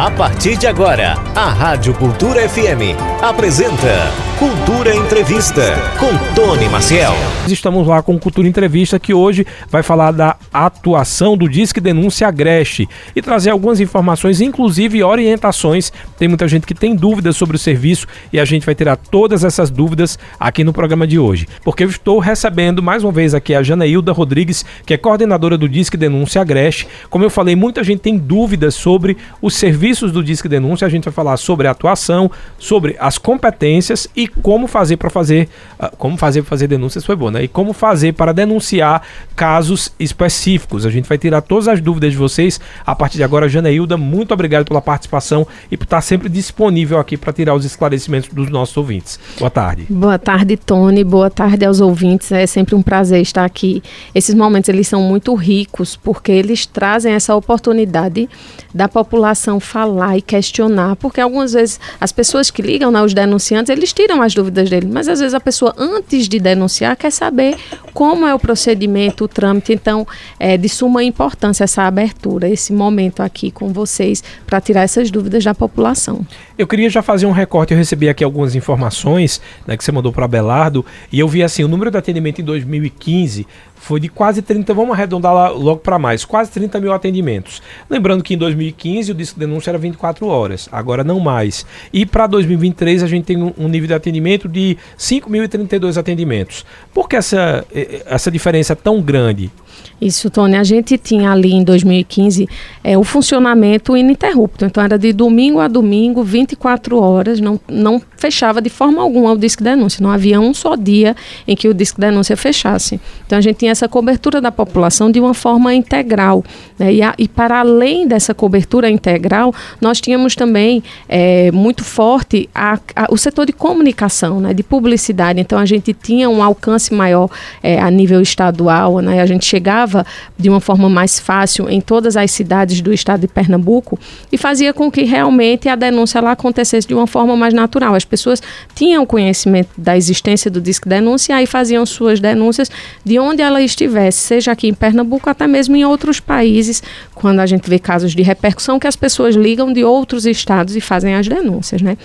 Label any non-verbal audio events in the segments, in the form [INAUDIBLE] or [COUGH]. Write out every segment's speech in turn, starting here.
A partir de agora, a Rádio Cultura FM apresenta Cultura Entrevista com Tony Maciel. Estamos lá com Cultura Entrevista que hoje vai falar da atuação do Disque Denúncia Agreste e trazer algumas informações, inclusive orientações. Tem muita gente que tem dúvidas sobre o serviço e a gente vai tirar todas essas dúvidas aqui no programa de hoje. Porque eu estou recebendo mais uma vez aqui a Janaílda Rodrigues, que é coordenadora do Disque Denúncia Agreste. Como eu falei, muita gente tem dúvidas sobre os serviços do Disque Denúncia. A gente vai falar sobre a atuação, sobre as competências e como fazer para fazer, uh, como fazer fazer denúncias foi bom, né? E como fazer para denunciar casos específicos. A gente vai tirar todas as dúvidas de vocês a partir de agora. Janeilda, muito obrigado pela participação e por estar sempre disponível aqui para tirar os esclarecimentos dos nossos ouvintes. Boa tarde. Boa tarde, Tony. Boa tarde aos ouvintes. É sempre um prazer estar aqui. Esses momentos eles são muito ricos porque eles trazem essa oportunidade da população falar e questionar, porque algumas vezes as pessoas que ligam, né, os denunciantes, eles tiram as dúvidas dele, mas às vezes a pessoa antes de denunciar quer saber como é o procedimento, o trâmite, então é de suma importância essa abertura, esse momento aqui com vocês para tirar essas dúvidas da população. Eu queria já fazer um recorte, eu recebi aqui algumas informações né, que você mandou para Abelardo e eu vi assim, o número de atendimento em 2015 foi de quase 30, vamos arredondar lá logo para mais, quase 30 mil atendimentos. Lembrando que em 2015 o disco de denúncia era 24 horas, agora não mais. E para 2023 a gente tem um, um, nível de atendimento de 5.032 atendimentos. Por que essa, eh, essa diferença é tão grande? Isso, Tony. A gente tinha ali em 2015 é, o funcionamento ininterrupto. Então, era de domingo a domingo, 24 horas, não, não fechava de forma alguma o disco denúncia. Não havia um só dia em que o disco denúncia fechasse. Então, a gente tinha essa cobertura da população de uma forma integral. Né? E, a, e, para além dessa cobertura integral, nós tínhamos também é, muito forte a, a, o setor de comunicação, né? de publicidade. Então, a gente tinha um alcance maior é, a nível estadual, né? a gente chegava chegava de uma forma mais fácil em todas as cidades do estado de Pernambuco e fazia com que realmente a denúncia lá acontecesse de uma forma mais natural. As pessoas tinham conhecimento da existência do Disque Denúncia e aí faziam suas denúncias de onde ela estivesse, seja aqui em Pernambuco, até mesmo em outros países, quando a gente vê casos de repercussão que as pessoas ligam de outros estados e fazem as denúncias, né?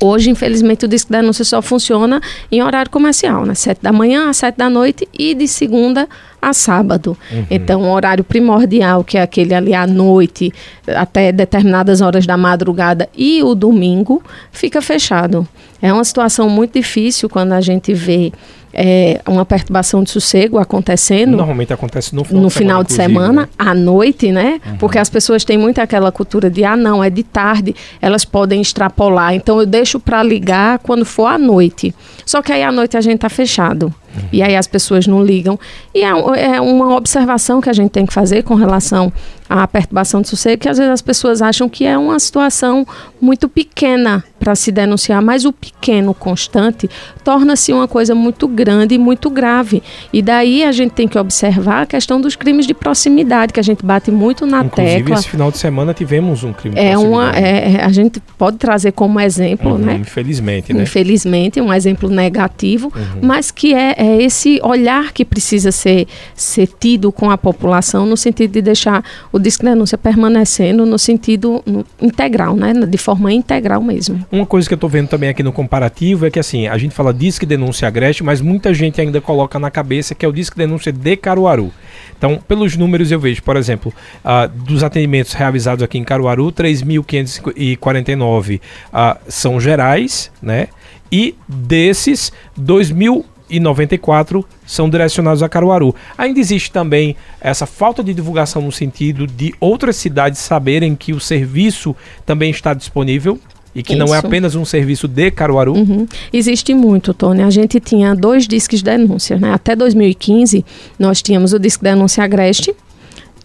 Hoje, infelizmente, o disco denúncia só funciona em horário comercial, né? Sete da manhã às sete da noite e de segunda a sábado. Uhum. Então, o horário primordial, que é aquele ali à noite, até determinadas horas da madrugada e o domingo, fica fechado. É uma situação muito difícil quando a gente vê é, uma perturbação de sossego acontecendo. Normalmente acontece no final, no de, final semana, de semana, né? à noite, né? Uhum. Porque as pessoas têm muito aquela cultura de, ah, não, é de tarde, elas podem extrapolar. Então eu deixo para ligar quando for à noite. Só que aí à noite a gente tá fechado. E aí as pessoas não ligam. E é, é uma observação que a gente tem que fazer com relação à perturbação de sossego, que às vezes as pessoas acham que é uma situação muito pequena para se denunciar, mas o pequeno constante torna-se uma coisa muito grande e muito grave. E daí a gente tem que observar a questão dos crimes de proximidade, que a gente bate muito na Inclusive, tecla. esse final de semana tivemos um crime é de uma é, A gente pode trazer como exemplo, uhum, né? Infelizmente, né? Infelizmente, um exemplo negativo, uhum. mas que é, é esse olhar que precisa ser, ser tido com a população no sentido de deixar o disco denúncia permanecendo no sentido integral, né? De forma integral mesmo. Uma coisa que eu estou vendo também aqui no comparativo é que assim, a gente fala disque denúncia agreste, mas muita gente ainda coloca na cabeça que é o disque denúncia de Caruaru. Então, pelos números eu vejo, por exemplo, uh, dos atendimentos realizados aqui em Caruaru, 3.549 uh, ah, são gerais, né? E desses, 2.000 e 94 são direcionados a Caruaru. Ainda existe também essa falta de divulgação no sentido de outras cidades saberem que o serviço também está disponível e que Isso. não é apenas um serviço de Caruaru? Uhum. Existe muito, Tony. A gente tinha dois disques de denúncia. Né? Até 2015, nós tínhamos o disque de denúncia Agreste,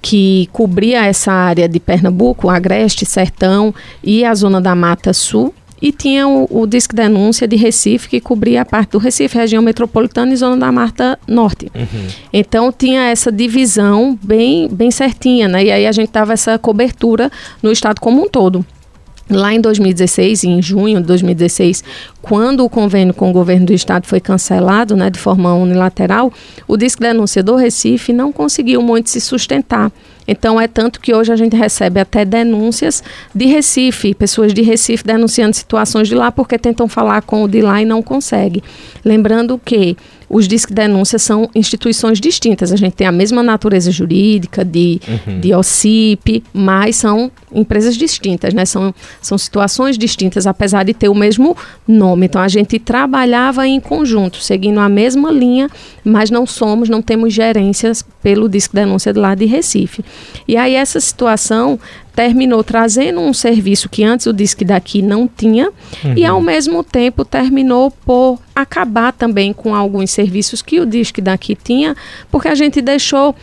que cobria essa área de Pernambuco, Agreste, Sertão e a zona da Mata Sul e tinha o, o Disque Denúncia de Recife, que cobria a parte do Recife, região metropolitana e zona da Marta Norte. Uhum. Então tinha essa divisão bem, bem certinha, né? E aí a gente tava essa cobertura no estado como um todo. Lá em 2016, em junho de 2016, quando o convênio com o governo do estado foi cancelado, né, de forma unilateral, o Disque Denúncia do Recife não conseguiu muito se sustentar Então é tanto que hoje a gente recebe até denúncias de Recife, pessoas de Recife denunciando situações de lá porque tentam falar com o de lá e não consegue. Lembrando que os disque denúncias são instituições distintas. A gente tem a mesma natureza jurídica de, uhum. de OCIP, mas são empresas distintas, né? São, são situações distintas, apesar de ter o mesmo nome. Então a gente trabalhava em conjunto, seguindo a mesma linha, mas não somos, não temos gerências pelo disque denúncia de lá de Recife. E aí essa situação terminou trazendo um serviço que antes o Disque daqui não tinha uhum. e ao mesmo tempo terminou por acabar também com alguns serviços que o Disque daqui tinha, porque a gente deixou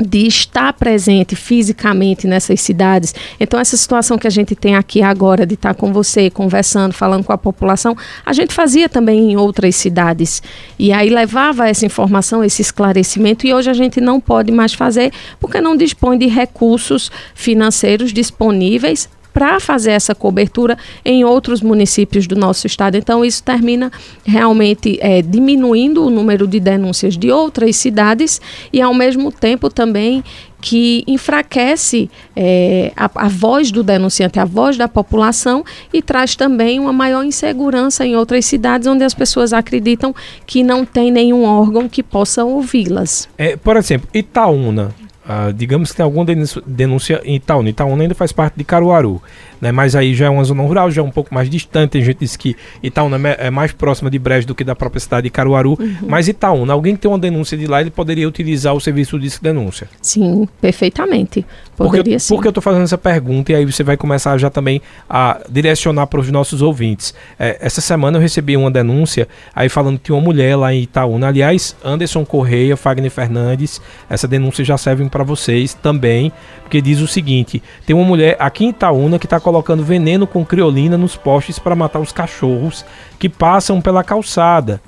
de estar presente fisicamente nessas cidades. Então, essa situação que a gente tem aqui agora, de estar com você, conversando, falando com a população, a gente fazia também em outras cidades. E aí levava essa informação, esse esclarecimento, e hoje a gente não pode mais fazer porque não dispõe de recursos financeiros disponíveis para fazer essa cobertura em outros municípios do nosso estado. Então, isso termina realmente é, diminuindo o número de denúncias de outras cidades e, ao mesmo tempo, também que enfraquece é, a, a, voz do denunciante, a voz da população e traz também uma maior insegurança em outras cidades onde as pessoas acreditam que não tem nenhum órgão que possa ouvi-las. É, por exemplo, Itaúna, Uh, digamos que tem alguma denúncia em Itaúna. Itaúna ainda faz parte de Caruaru né? Mas aí já é uma zona rural, já é um pouco mais distante. Tem gente que diz que Itaúna é mais próxima de Brejo do que da própria cidade de Caruaru. Uhum. Mas Itaúna, alguém que tem uma denúncia de lá, ele poderia utilizar o serviço de denúncia? Sim, perfeitamente. Poderia porque, sim. Porque eu estou fazendo essa pergunta e aí você vai começar já também a direcionar para os nossos ouvintes. É, essa semana eu recebi uma denúncia aí falando que uma mulher lá em Itaúna, aliás, Anderson Correia, Fagner Fernandes, essa denúncia já serve para vocês também, porque diz o seguinte: tem uma mulher aqui em Itaúna que está colocando veneno com criolina nos postes para matar os cachorros que passam pela calçada,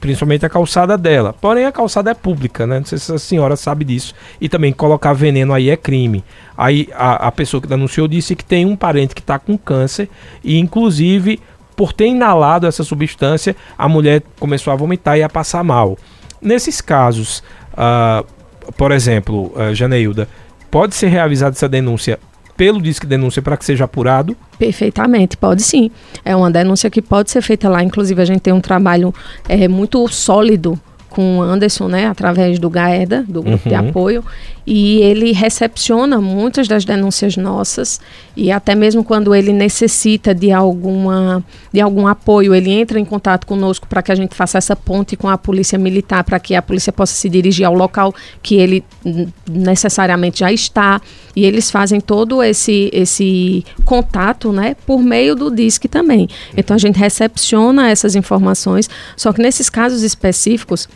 principalmente a calçada dela. Porém, a calçada é pública, né? Não sei se a senhora sabe disso. E também colocar veneno aí é crime. Aí a, a pessoa que denunciou disse que tem um parente que está com câncer e, inclusive, por ter inalado essa substância, a mulher começou a vomitar e a passar mal. Nesses casos, uh, por exemplo, uh, Janeilda, pode ser realizada essa denúncia pelo Disque Denúncia para que seja apurado? Perfeitamente, pode sim. É uma denúncia que pode ser feita lá. Inclusive, a gente tem um trabalho é, muito sólido com o Anderson, né, através do GAEDA, do grupo uhum. de apoio, e ele recepciona muitas das denúncias nossas. E até mesmo quando ele necessita de alguma de algum apoio, ele entra em contato conosco para que a gente faça essa ponte com a polícia militar para que a polícia possa se dirigir ao local que ele necessariamente já está. E eles fazem todo esse esse contato, né, por meio do DISC também. Então a gente recepciona essas informações, só que nesses casos específicos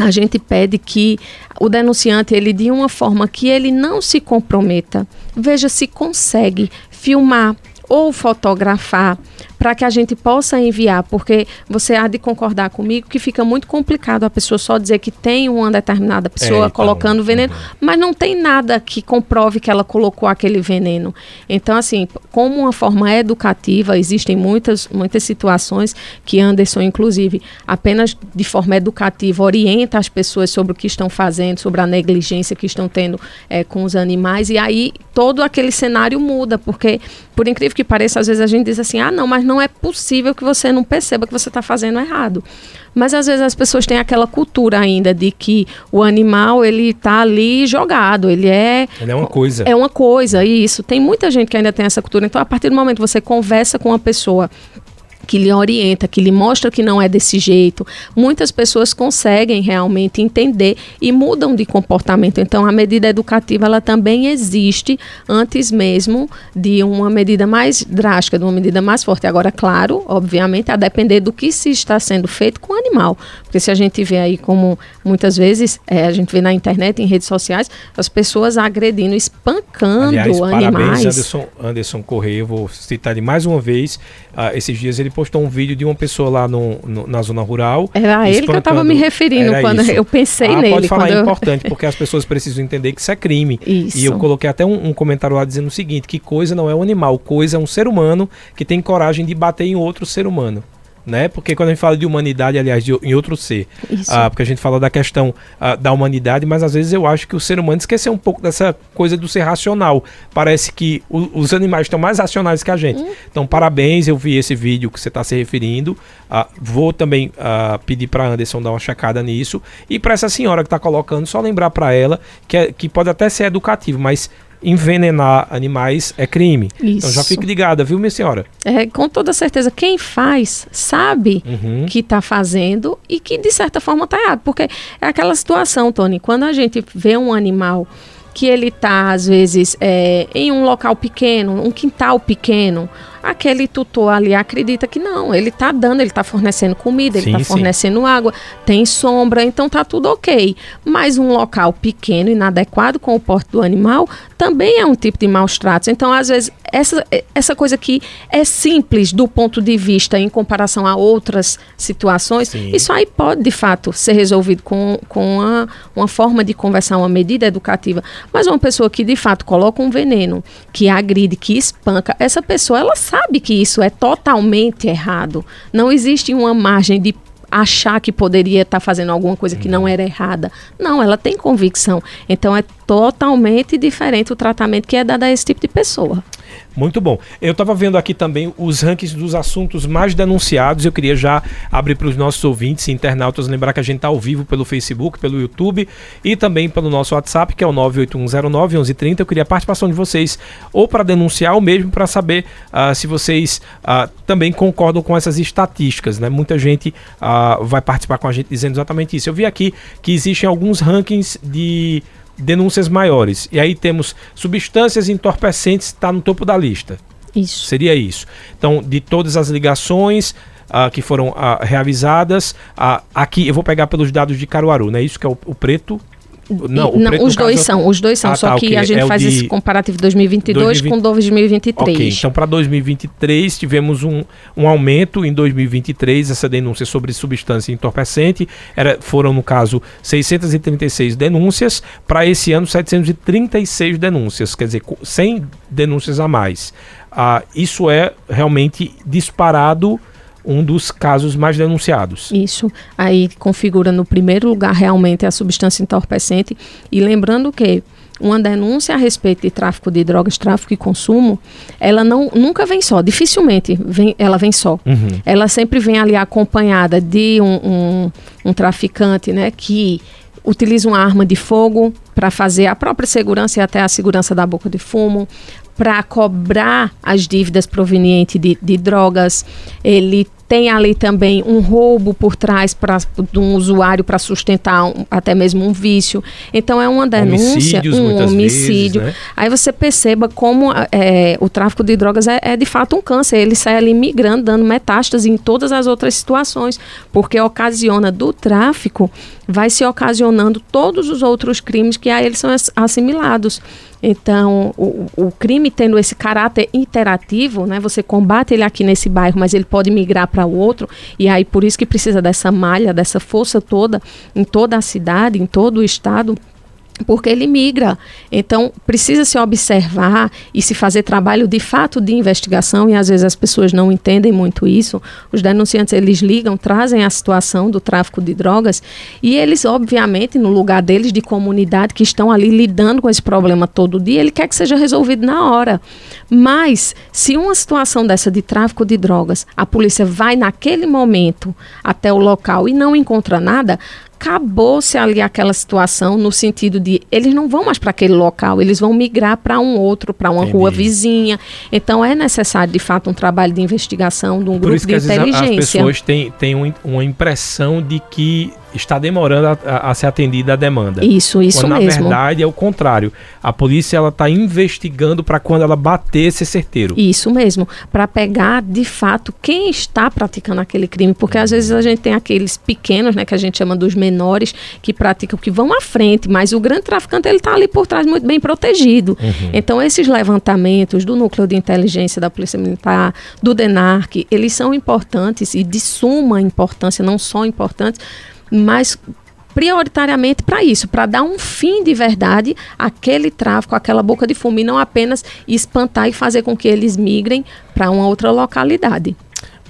a gente pede que o denunciante ele de uma forma que ele não se comprometa, veja se consegue filmar ou fotografar para que a gente possa enviar, porque você há de concordar comigo que fica muito complicado a pessoa só dizer que tem uma determinada pessoa é, então, colocando veneno, mas não tem nada que comprove que ela colocou aquele veneno. Então, assim, como uma forma educativa, existem muitas, muitas situações que Anderson, inclusive, apenas de forma educativa, orienta as pessoas sobre o que estão fazendo, sobre a negligência que estão tendo é, com os animais, e aí todo aquele cenário muda, porque, por incrível que pareça, às vezes a gente diz assim, ah, não, mas não é possível que você não perceba que você está fazendo errado. Mas às vezes as pessoas têm aquela cultura ainda de que o animal ele está ali jogado, ele é ele é uma coisa. É uma coisa, isso. Tem muita gente que ainda tem essa cultura. Então a partir do momento que você conversa com uma pessoa que lhe orienta, que lhe mostra que não é desse jeito, muitas pessoas conseguem realmente entender e mudam de comportamento. Então, a medida educativa ela também existe antes mesmo de uma medida mais drástica, de uma medida mais forte. Agora, claro, obviamente, a depender do que se está sendo feito com o animal. Porque se a gente vê aí como muitas vezes é, a gente vê na internet, em redes sociais, as pessoas agredindo, espancando Aliás, animais. Parabéns, Anderson, Anderson Correia, vou citar ele mais uma vez. Uh, esses dias ele postou um vídeo de uma pessoa lá no, no na zona rural. Era ele que eu estava me referindo quando isso. eu pensei ah, nele. Pode falar, é eu... importante, porque as pessoas precisam entender que isso é crime. [LAUGHS] Isso. E eu coloquei até um, um, comentário lá dizendo o seguinte: que coisa não é um animal, coisa é um ser humano que tem coragem de bater em outro ser humano. Né? Porque quando a gente fala de humanidade, aliás, de, em outro ser, ah, porque a gente fala da questão ah, da humanidade, mas às vezes eu acho que o ser humano esqueceu um pouco dessa coisa do ser racional. Parece que o, os animais estão mais racionais que a gente. Hum. Então, parabéns, eu vi esse vídeo que você está se referindo. Ah, vou também ah, pedir para Anderson dar uma checada nisso. E para essa senhora que está colocando, só lembrar para ela que, é, que pode até ser educativo, mas envenenar animais é crime. Isso. Então já fique ligada, viu, minha senhora? É, com toda certeza, quem faz sabe uhum. que está fazendo e que de certa forma está errado. Porque é aquela situação, Tony, quando a gente vê um animal que ele está, às vezes, é, em um local pequeno, um quintal pequeno, aquele tutor ali acredita que não, ele está dando, ele está fornecendo comida, ele está fornecendo água, tem sombra, então tá tudo ok. Mas um local pequeno, inadequado com o porte do animal, também é um tipo de maus tratos. Então, às vezes, essa, essa coisa que é simples do ponto de vista em comparação a outras situações, Sim. isso aí pode, de fato, ser resolvido com, com uma, uma forma de conversar, uma medida educativa. Mas uma pessoa que, de fato, coloca um veneno, que agride, que espanca, essa pessoa, ela sabe que isso é totalmente errado. Não existe uma margem de achar que poderia estar tá fazendo alguma coisa que não era errada. Não, ela tem convicção. Então é totalmente diferente o tratamento que é dado a esse tipo de pessoa. Muito bom. Eu estava vendo aqui também os rankings dos assuntos mais denunciados. Eu queria já abrir para os nossos ouvintes e internautas lembrar que a gente está ao vivo pelo Facebook, pelo YouTube e também pelo nosso WhatsApp, que é o 981091130. Eu queria a participação de vocês ou para denunciar ou mesmo para saber uh, se vocês uh, também concordam com essas estatísticas. Né? Muita gente uh, vai participar com a gente dizendo exatamente isso. Eu vi aqui que existem alguns rankings de denúncias maiores. E aí temos substâncias entorpecentes, está no topo da lista. Isso. Seria isso. Então, de todas as ligações uh, que foram uh, reavisadas, uh, aqui eu vou pegar pelos dados de Caruaru, né? Isso que é o, o preto não, não os dois são, os dois são, ah, só tá, que okay. a gente é faz de... esse comparativo 2022 2020... com 2023. Ok, então para 2023 tivemos um, um aumento em 2023, essa denúncia sobre substância entorpecente, era, foram no caso 636 denúncias, para esse ano 736 denúncias, quer dizer, 100 denúncias a mais. Ah, isso é realmente disparado um dos casos mais denunciados. Isso. Aí configura no primeiro lugar realmente a substância entorpecente. E lembrando que uma denúncia a respeito de tráfico de drogas, tráfico e consumo, ela não nunca vem só, dificilmente vem, ela vem só. Uhum. Ela sempre vem ali acompanhada de um, um, um traficante, né, que utiliza uma arma de fogo para fazer a própria segurança e até a segurança da boca de fumo, para cobrar as dívidas provenientes de, de drogas. Ele tem ali também um roubo por trás pra, de um usuário para sustentar um, até mesmo um vício. Então é uma denúncia, um homicídio. Vezes, né? Aí você perceba como é, o tráfico de drogas é, é, de fato um câncer. Ele sai ali migrando, dando metástase em todas as outras situações, porque ocasiona do tráfico, vai se ocasionando todos os outros crimes que a eles são assimilados. Então, o, o, crime tendo esse caráter interativo, né, você combate ele aqui nesse bairro, mas ele pode migrar para o outro, e aí por isso que precisa dessa malha, dessa força toda em toda a cidade, em todo o estado, porque ele migra. Então, precisa se observar e se fazer trabalho de fato de investigação, e às vezes as pessoas não entendem muito isso. Os denunciantes, eles ligam, trazem a situação do tráfico de drogas, e eles, obviamente, no lugar deles, de comunidade, que estão ali lidando com esse problema todo dia, ele quer que seja resolvido na hora. Mas, se uma situação dessa de tráfico de drogas, a polícia vai naquele momento até o local e não encontra nada, acabou-se ali aquela situação no sentido de eles não vão mais para aquele local, eles vão migrar para um outro, para uma Entendi. rua vizinha. Então é necessário, de fato, um trabalho de investigação de um Por grupo de inteligência. As pessoas têm, têm uma impressão de que está demorando a, a, a, ser atendida a demanda. Isso, isso quando, mesmo. Na verdade, é o contrário. A polícia ela está investigando para quando ela bater ser certeiro. Isso mesmo, para pegar de fato quem está praticando aquele crime, porque às vezes a gente tem aqueles pequenos, né, que a gente chama dos menores, que praticam, que vão à frente, mas o grande traficante ele está ali por trás muito bem protegido. Uhum. Então esses levantamentos do núcleo de inteligência da polícia militar, do DENARC, eles são importantes e de suma importância, não só importantes mas prioritariamente para isso, para dar um fim de verdade àquele tráfico, àquela boca de fumo, e não apenas espantar e fazer com que eles migrem para uma outra localidade.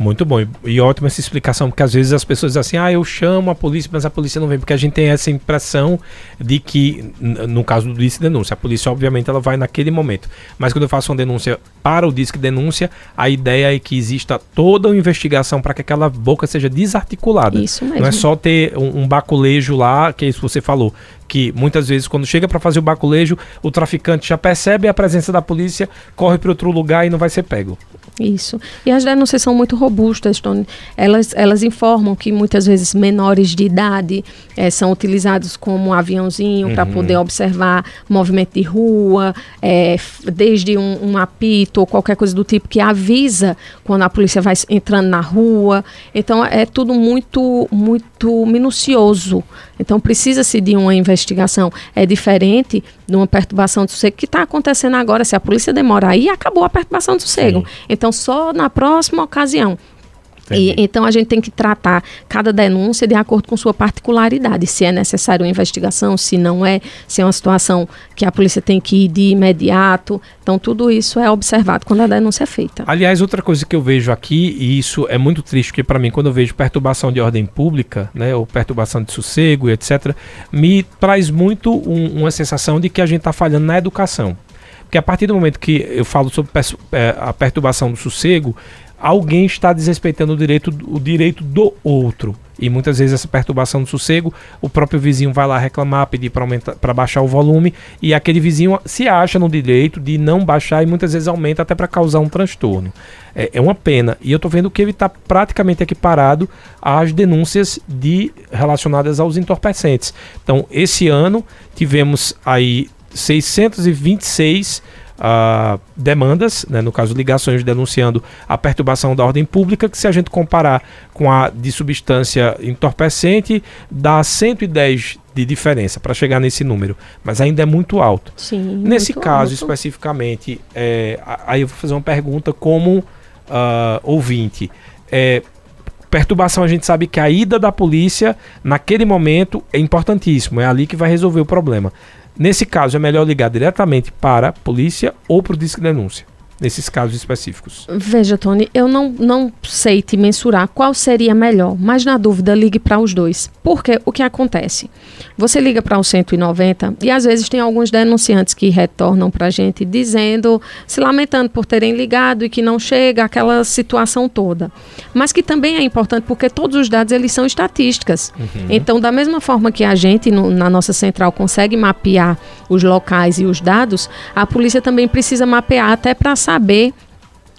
Muito bom. E ótima essa explicação, porque às vezes as pessoas dizem assim, ah, eu chamo a polícia, mas a polícia não vem, porque a gente tem essa impressão de que, no caso do disque denúncia, a polícia obviamente ela vai naquele momento. Mas quando eu faço uma denúncia para o disque denúncia, a ideia é que exista toda uma investigação para que aquela boca seja desarticulada. Isso mesmo. Não é só ter um, um baculejo lá, que é isso que você falou, que muitas vezes quando chega para fazer o baculejo, o traficante já percebe a presença da polícia, corre para outro lugar e não vai ser pego. Isso. E as denúncias são muito robustas, Tony. Elas, elas informam que muitas vezes menores de idade é, são utilizados como um aviãozinho uhum. para poder observar movimento de rua, é, desde um, um, apito ou qualquer coisa do tipo que avisa quando a polícia vai entrando na rua. Então é tudo muito, muito minucioso. Então precisa-se de uma investigação. É diferente de uma perturbação do sossego que está acontecendo agora. Se a polícia demorar aí, acabou a perturbação do sossego. Sim. Então só na próxima ocasião. E, então a gente tem que tratar cada denúncia de acordo com sua particularidade, se é necessário uma investigação, se não é, se é uma situação que a polícia tem que ir de imediato. Então tudo isso é observado quando a denúncia é feita. Aliás, outra coisa que eu vejo aqui, e isso é muito triste, porque para mim quando eu vejo perturbação de ordem pública, né, ou perturbação de sossego etc, me traz muito um, uma sensação de que a gente está falhando na educação. Porque a partir do momento que eu falo sobre é, a perturbação do sossego, alguém está desrespeitando o direito, o direito do outro. E muitas vezes essa perturbação do sossego, o próprio vizinho vai lá reclamar, pedir para baixar o volume, e aquele vizinho se acha no direito de não baixar e muitas vezes aumenta até para causar um transtorno. É, é, uma pena. E eu estou vendo que ele está praticamente equiparado às denúncias de relacionadas aos entorpecentes. Então, esse ano tivemos aí 626 uh, demandas, né, no caso ligações denunciando a perturbação da ordem pública, que se a gente comparar com a de substância entorpecente, dá 110 de diferença para chegar nesse número, mas ainda é muito alto. Sim, Nesse muito caso alto. especificamente, é, aí eu vou fazer uma pergunta como uh, ouvinte. É, perturbação a gente sabe que a ida da polícia naquele momento é importantíssimo, é ali que vai resolver o problema. Nesse caso, é melhor ligar diretamente para a polícia ou para o disque denúncia nesses casos específicos? Veja, Tony, eu não, não sei te mensurar qual seria melhor, mas na dúvida, ligue para os dois. Porque o que acontece? Você liga para o 190 e às vezes tem alguns denunciantes que retornam para a gente dizendo, se lamentando por terem ligado e que não chega aquela situação toda. Mas que também é importante porque todos os dados eles são estatísticas. Uhum. Então, da mesma forma que a gente no, na nossa central consegue mapear os locais e os dados, a polícia também precisa mapear até para saber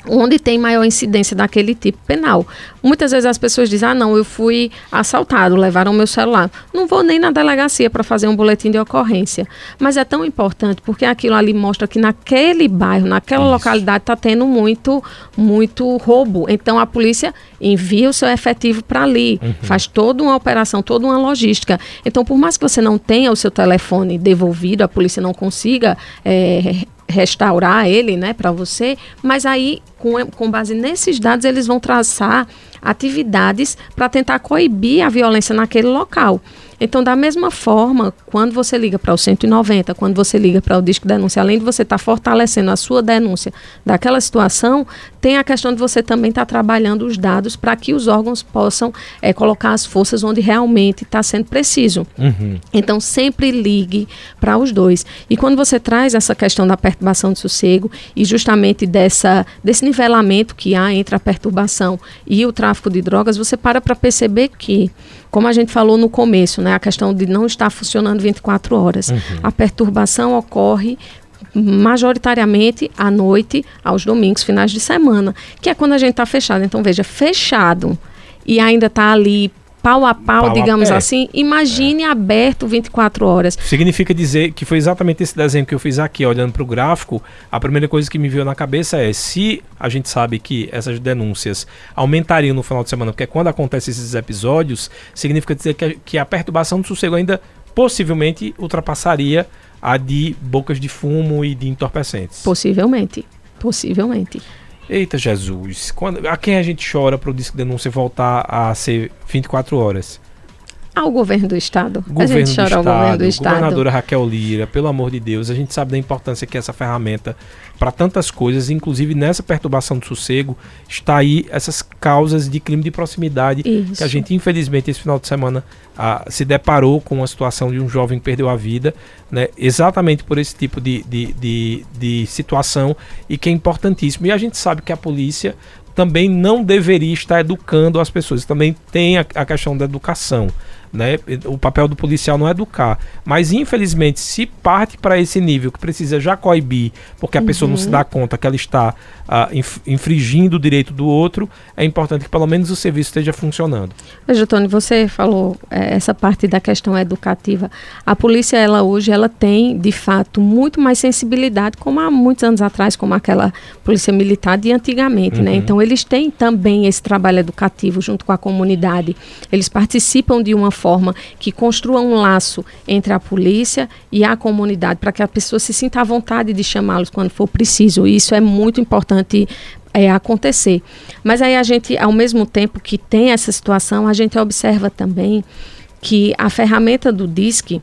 onde tem maior incidência daquele tipo penal. Muitas vezes as pessoas dizem: "Ah, não, eu fui assaltado, levaram meu celular. Não vou nem na delegacia para fazer um boletim de ocorrência". Mas é tão importante porque aquilo ali mostra que naquele bairro, naquela Isso. localidade está tendo muito muito roubo. Então a polícia envia o seu efetivo para ali, uhum. faz toda uma operação, toda uma logística. Então, por mais que você não tenha o seu telefone devolvido, a polícia não consiga é, restaurar ele, né, para você, mas aí com, com base nesses dados eles vão traçar atividades para tentar coibir a violência naquele local. Então, da mesma forma, quando você liga para o 190, quando você liga para o disco denúncia, além de você estar tá fortalecendo a sua denúncia daquela situação, tem a questão de você também estar tá trabalhando os dados para que os órgãos possam é, colocar as forças onde realmente está sendo preciso. Uhum. Então, sempre ligue para os dois. E quando você traz essa questão da perturbação de sossego e justamente dessa, desse nivelamento que há entre a perturbação e o tráfico de drogas, você para para perceber que como a gente falou no começo, né, a questão de não estar funcionando 24 horas. Uhum. A perturbação ocorre majoritariamente à noite, aos domingos, finais de semana, que é quando a gente está fechado. Então, veja, fechado e ainda está ali pau a pau, pau digamos a assim, imagine é. aberto 24 horas. Significa dizer que foi exatamente esse desenho que eu fiz aqui, olhando para o gráfico. A primeira coisa que me veio na cabeça é: se a gente sabe que essas denúncias aumentariam no final de semana, porque é quando acontecem esses episódios, significa dizer que a, que a perturbação do sossego ainda possivelmente ultrapassaria a de bocas de fumo e de entorpecentes. Possivelmente. Possivelmente. Eita Jesus, quando, a quem a gente chora para o disco denúncia voltar a ser 24 horas? Ao governo do Estado. Governo a gente chora ao governo do Estado. Governadora Raquel Lira, pelo amor de Deus, a gente sabe da importância que essa ferramenta para tantas coisas, inclusive nessa perturbação do sossego, está aí essas causas de crime de proximidade Isso. que a gente, infelizmente, esse final de semana ah, se deparou com a situação de um jovem que perdeu a vida, né, exatamente por esse tipo de, de, de, de situação e que é importantíssimo. E a gente sabe que a polícia também não deveria estar educando as pessoas. Também tem a, a questão da educação. Né? O papel do policial não é educar. Mas, infelizmente, se parte para esse nível que precisa já coibir, porque a uhum. pessoa não se uhum. dá conta que ela está uh, infringindo o direito do outro, é importante que pelo menos o serviço esteja funcionando. Veja, Tony, você falou é, essa parte da questão educativa. A polícia, ela hoje, ela tem, de fato, muito mais sensibilidade, como há muitos anos atrás, como aquela polícia militar de antigamente, né? uhum. né? Então, eles têm também esse trabalho educativo junto com a comunidade. Eles participam de uma forma que construa um laço entre a polícia e a comunidade, para que a pessoa se sinta à vontade de chamá-los quando for preciso. E isso é muito importante é, acontecer. Mas aí a gente, ao mesmo tempo que tem essa situação, a gente observa também que a ferramenta do DISC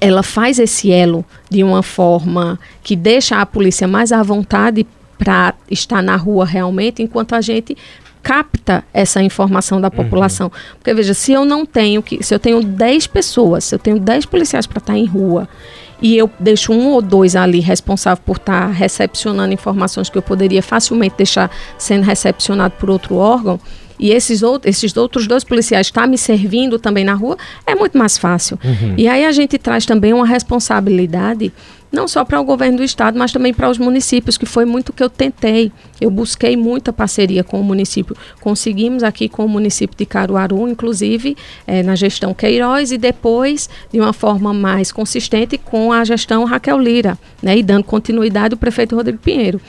ela faz esse elo de uma forma que deixa a polícia mais à vontade para estar na rua realmente, enquanto a gente capta essa informação da uhum. população. Uhum. Porque veja, se eu não tenho que, se eu tenho 10 pessoas, se eu tenho 10 policiais para estar tá em rua e eu deixo um ou dois ali responsável por estar tá recepcionando informações que eu poderia facilmente deixar sendo recepcionado por outro órgão, e esses, outros, esses outros dois policiais estão tá me servindo também na rua, é muito mais fácil. Uhum. E aí a gente traz também uma responsabilidade não só para o governo do estado, mas também para os municípios, que foi muito que eu tentei. Eu busquei muita parceria com o município. Conseguimos aqui com o município de Caruaru, inclusive é, na gestão Queiroz, e depois, de uma forma mais consistente, com a gestão Raquel Lira, né, e dando continuidade ao prefeito Rodrigo Pinheiro.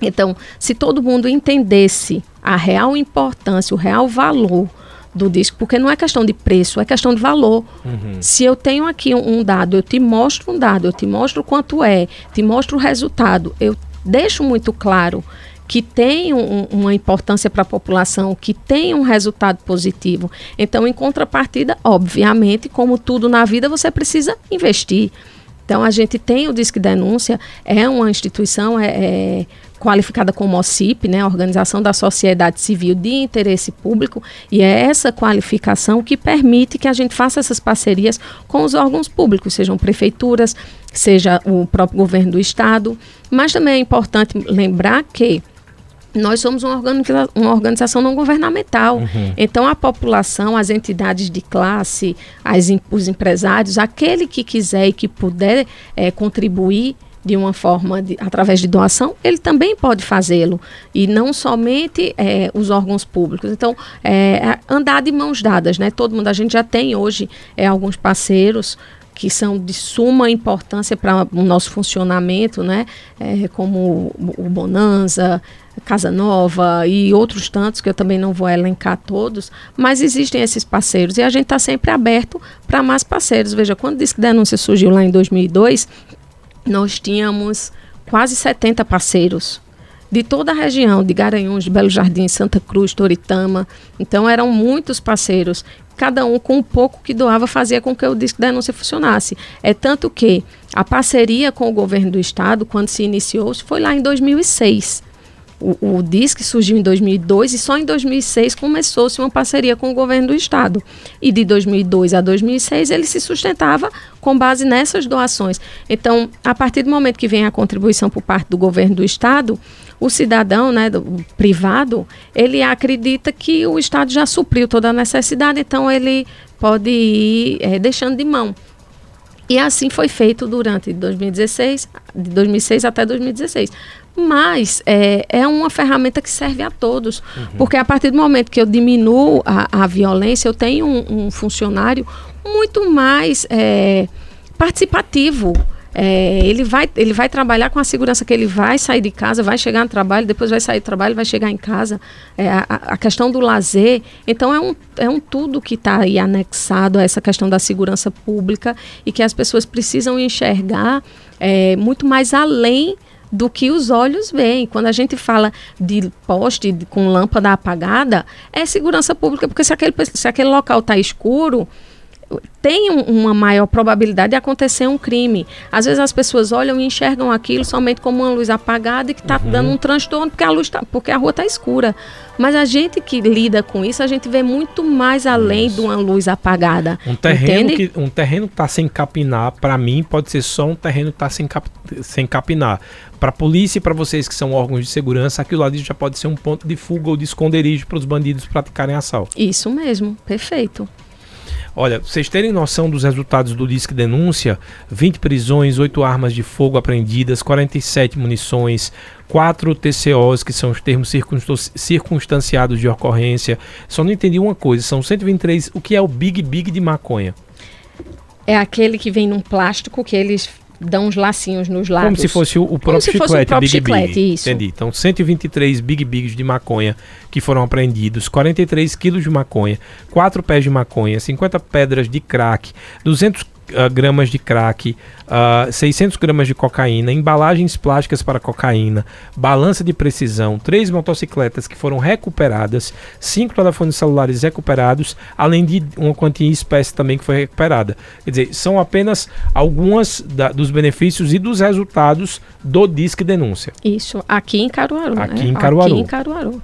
Então, se todo mundo entendesse a real importância, o real valor do disco, porque não é questão de preço, é questão de valor. Uhum. Se eu tenho aqui um, um, dado, eu te mostro um dado, eu te mostro quanto é, te mostro o resultado, eu deixo muito claro que tem um, uma importância para a população, que tem um resultado positivo. Então, em contrapartida, obviamente, como tudo na vida, você precisa investir. Então, a gente tem o Disque Denúncia, é uma instituição, é, é qualificada como OCIP, né, Organização da Sociedade Civil de Interesse Público, e é essa qualificação que permite que a gente faça essas parcerias com os órgãos públicos, sejam prefeituras, seja o próprio governo do estado, mas também é importante lembrar que nós somos uma, organiza uma organização não governamental. Uhum. Então, a população, as entidades de classe, as, os empresários, aquele que quiser e que puder é, contribuir de uma forma, de, através de doação, ele também pode fazê-lo. E não somente é, os órgãos públicos. Então, é, é, andar de mãos dadas, né? Todo mundo, a gente já tem hoje é, alguns parceiros que são de suma importância para o nosso funcionamento, né? É, como o Bonanza, Casa Nova e outros tantos que eu também não vou elencar todos, mas existem esses parceiros e a gente está sempre aberto para mais parceiros. Veja, quando disse que denúncia surgiu lá em 2002, nós tínhamos quase 70 parceiros de toda a região, de Garanhuns, de Belo Jardim, Santa Cruz, Toritama. Então eram muitos parceiros, cada um com um pouco que doava fazia com que o disco denúncia funcionasse. É tanto que a parceria com o governo do estado, quando se iniciou, foi lá em 2006. O, o DISC surgiu em 2002 e só em 2006 começou-se uma parceria com o governo do estado. E de 2002 a 2006 ele se sustentava com base nessas doações. Então, a partir do momento que vem a contribuição por parte do governo do estado, o cidadão, né, do, privado, ele acredita que o estado já supriu toda a necessidade, então ele pode ir é, deixando de mão. E assim foi feito durante 2016, de 2006 até 2016 mas é, é uma ferramenta que serve a todos. Uhum. Porque a partir do momento que eu diminuo a, a violência, eu tenho um, um funcionário muito mais é, participativo. É, ele, vai, ele vai trabalhar com a segurança que ele vai sair de casa, vai chegar no trabalho, depois vai sair do trabalho, vai chegar em casa. É, a, a, questão do lazer. Então, é um, é um tudo que está aí anexado a essa questão da segurança pública e que as pessoas precisam enxergar é, muito mais além do que os olhos veem. Quando a gente fala de poste com lâmpada apagada, é segurança pública, porque se aquele, se aquele local está escuro, tem uma maior probabilidade de acontecer um crime. Às vezes as pessoas olham e enxergam aquilo somente como uma luz apagada e que está uhum. dando um transtorno porque a luz tá, porque a rua está escura. Mas a gente que lida com isso, a gente vê muito mais além isso. de uma luz apagada. Um terreno entende? que um terreno está sem capinar, para mim pode ser só um terreno que está sem, cap, sem capinar. Para a polícia e para vocês que são órgãos de segurança, aquilo ali já pode ser um ponto de fuga ou de esconderijo para os bandidos praticarem assalto. Isso mesmo, perfeito. Olha, vocês terem noção dos resultados do Disque Denúncia: 20 prisões, 8 armas de fogo apreendidas, 47 munições, 4 TCOs, que são os termos circunstanciados de ocorrência. Só não entendi uma coisa: são 123. O que é o Big Big de maconha? É aquele que vem num plástico que eles dão uns lacinhos nos lados. Como se fosse o, o próprio chiclete, o próprio Big chiclete, Big. Isso. Entendi. Então, 123 Big Bigs de maconha que foram apreendidos, 43 quilos de maconha, 4 pés de maconha, 50 pedras de crack, 200 uh, gramas de crack, uh, ah, 600 gramas de cocaína, embalagens plásticas para cocaína, balança de precisão, três motocicletas que foram recuperadas, cinco telefones celulares recuperados, além de uma quantia em espécie também que foi recuperada. Quer dizer, são apenas algumas da, dos benefícios e dos resultados do Disque Denúncia. Isso, aqui em Caruaru. Aqui né? em Caruaru. Aqui em Caruaru.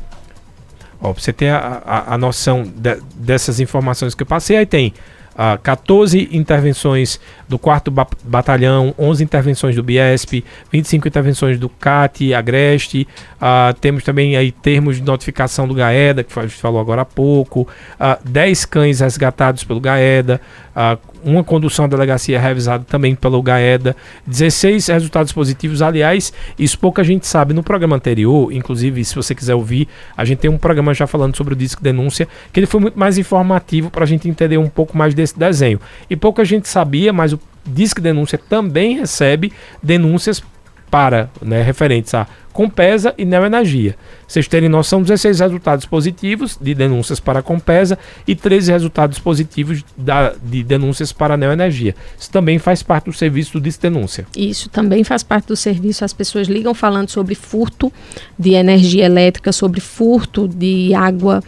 Ó, pra você ter a, a, a noção de, dessas informações que eu passei, aí tem uh, 14 intervenções do 4 Batalhão, 11 intervenções do Biesp, 25 intervenções do CAT, Agreste, uh, temos também aí termos de notificação do GAEDA, que a gente falou agora há pouco, uh, ah, 10 cães resgatados pelo GAEDA, uh, uma condução à delegacia revisada também pelo GAEDA, 16 resultados positivos. Aliás, isso pouca gente sabe. No programa anterior, inclusive, se você quiser ouvir, a gente tem um programa já falando sobre o disco denúncia, que ele foi muito mais informativo para a gente entender um pouco mais desse desenho. E pouca gente sabia, mas o Disque Denúncia também recebe denúncias para, né, referentes a Compesa e Neoenergia. Vocês terem noção, 16 resultados positivos de denúncias para a Compesa e 13 resultados positivos da, de denúncias para a Neoenergia. Isso também faz parte do serviço de denúncia. Isso também faz parte do serviço. As pessoas ligam falando sobre furto de energia elétrica, sobre furto de água,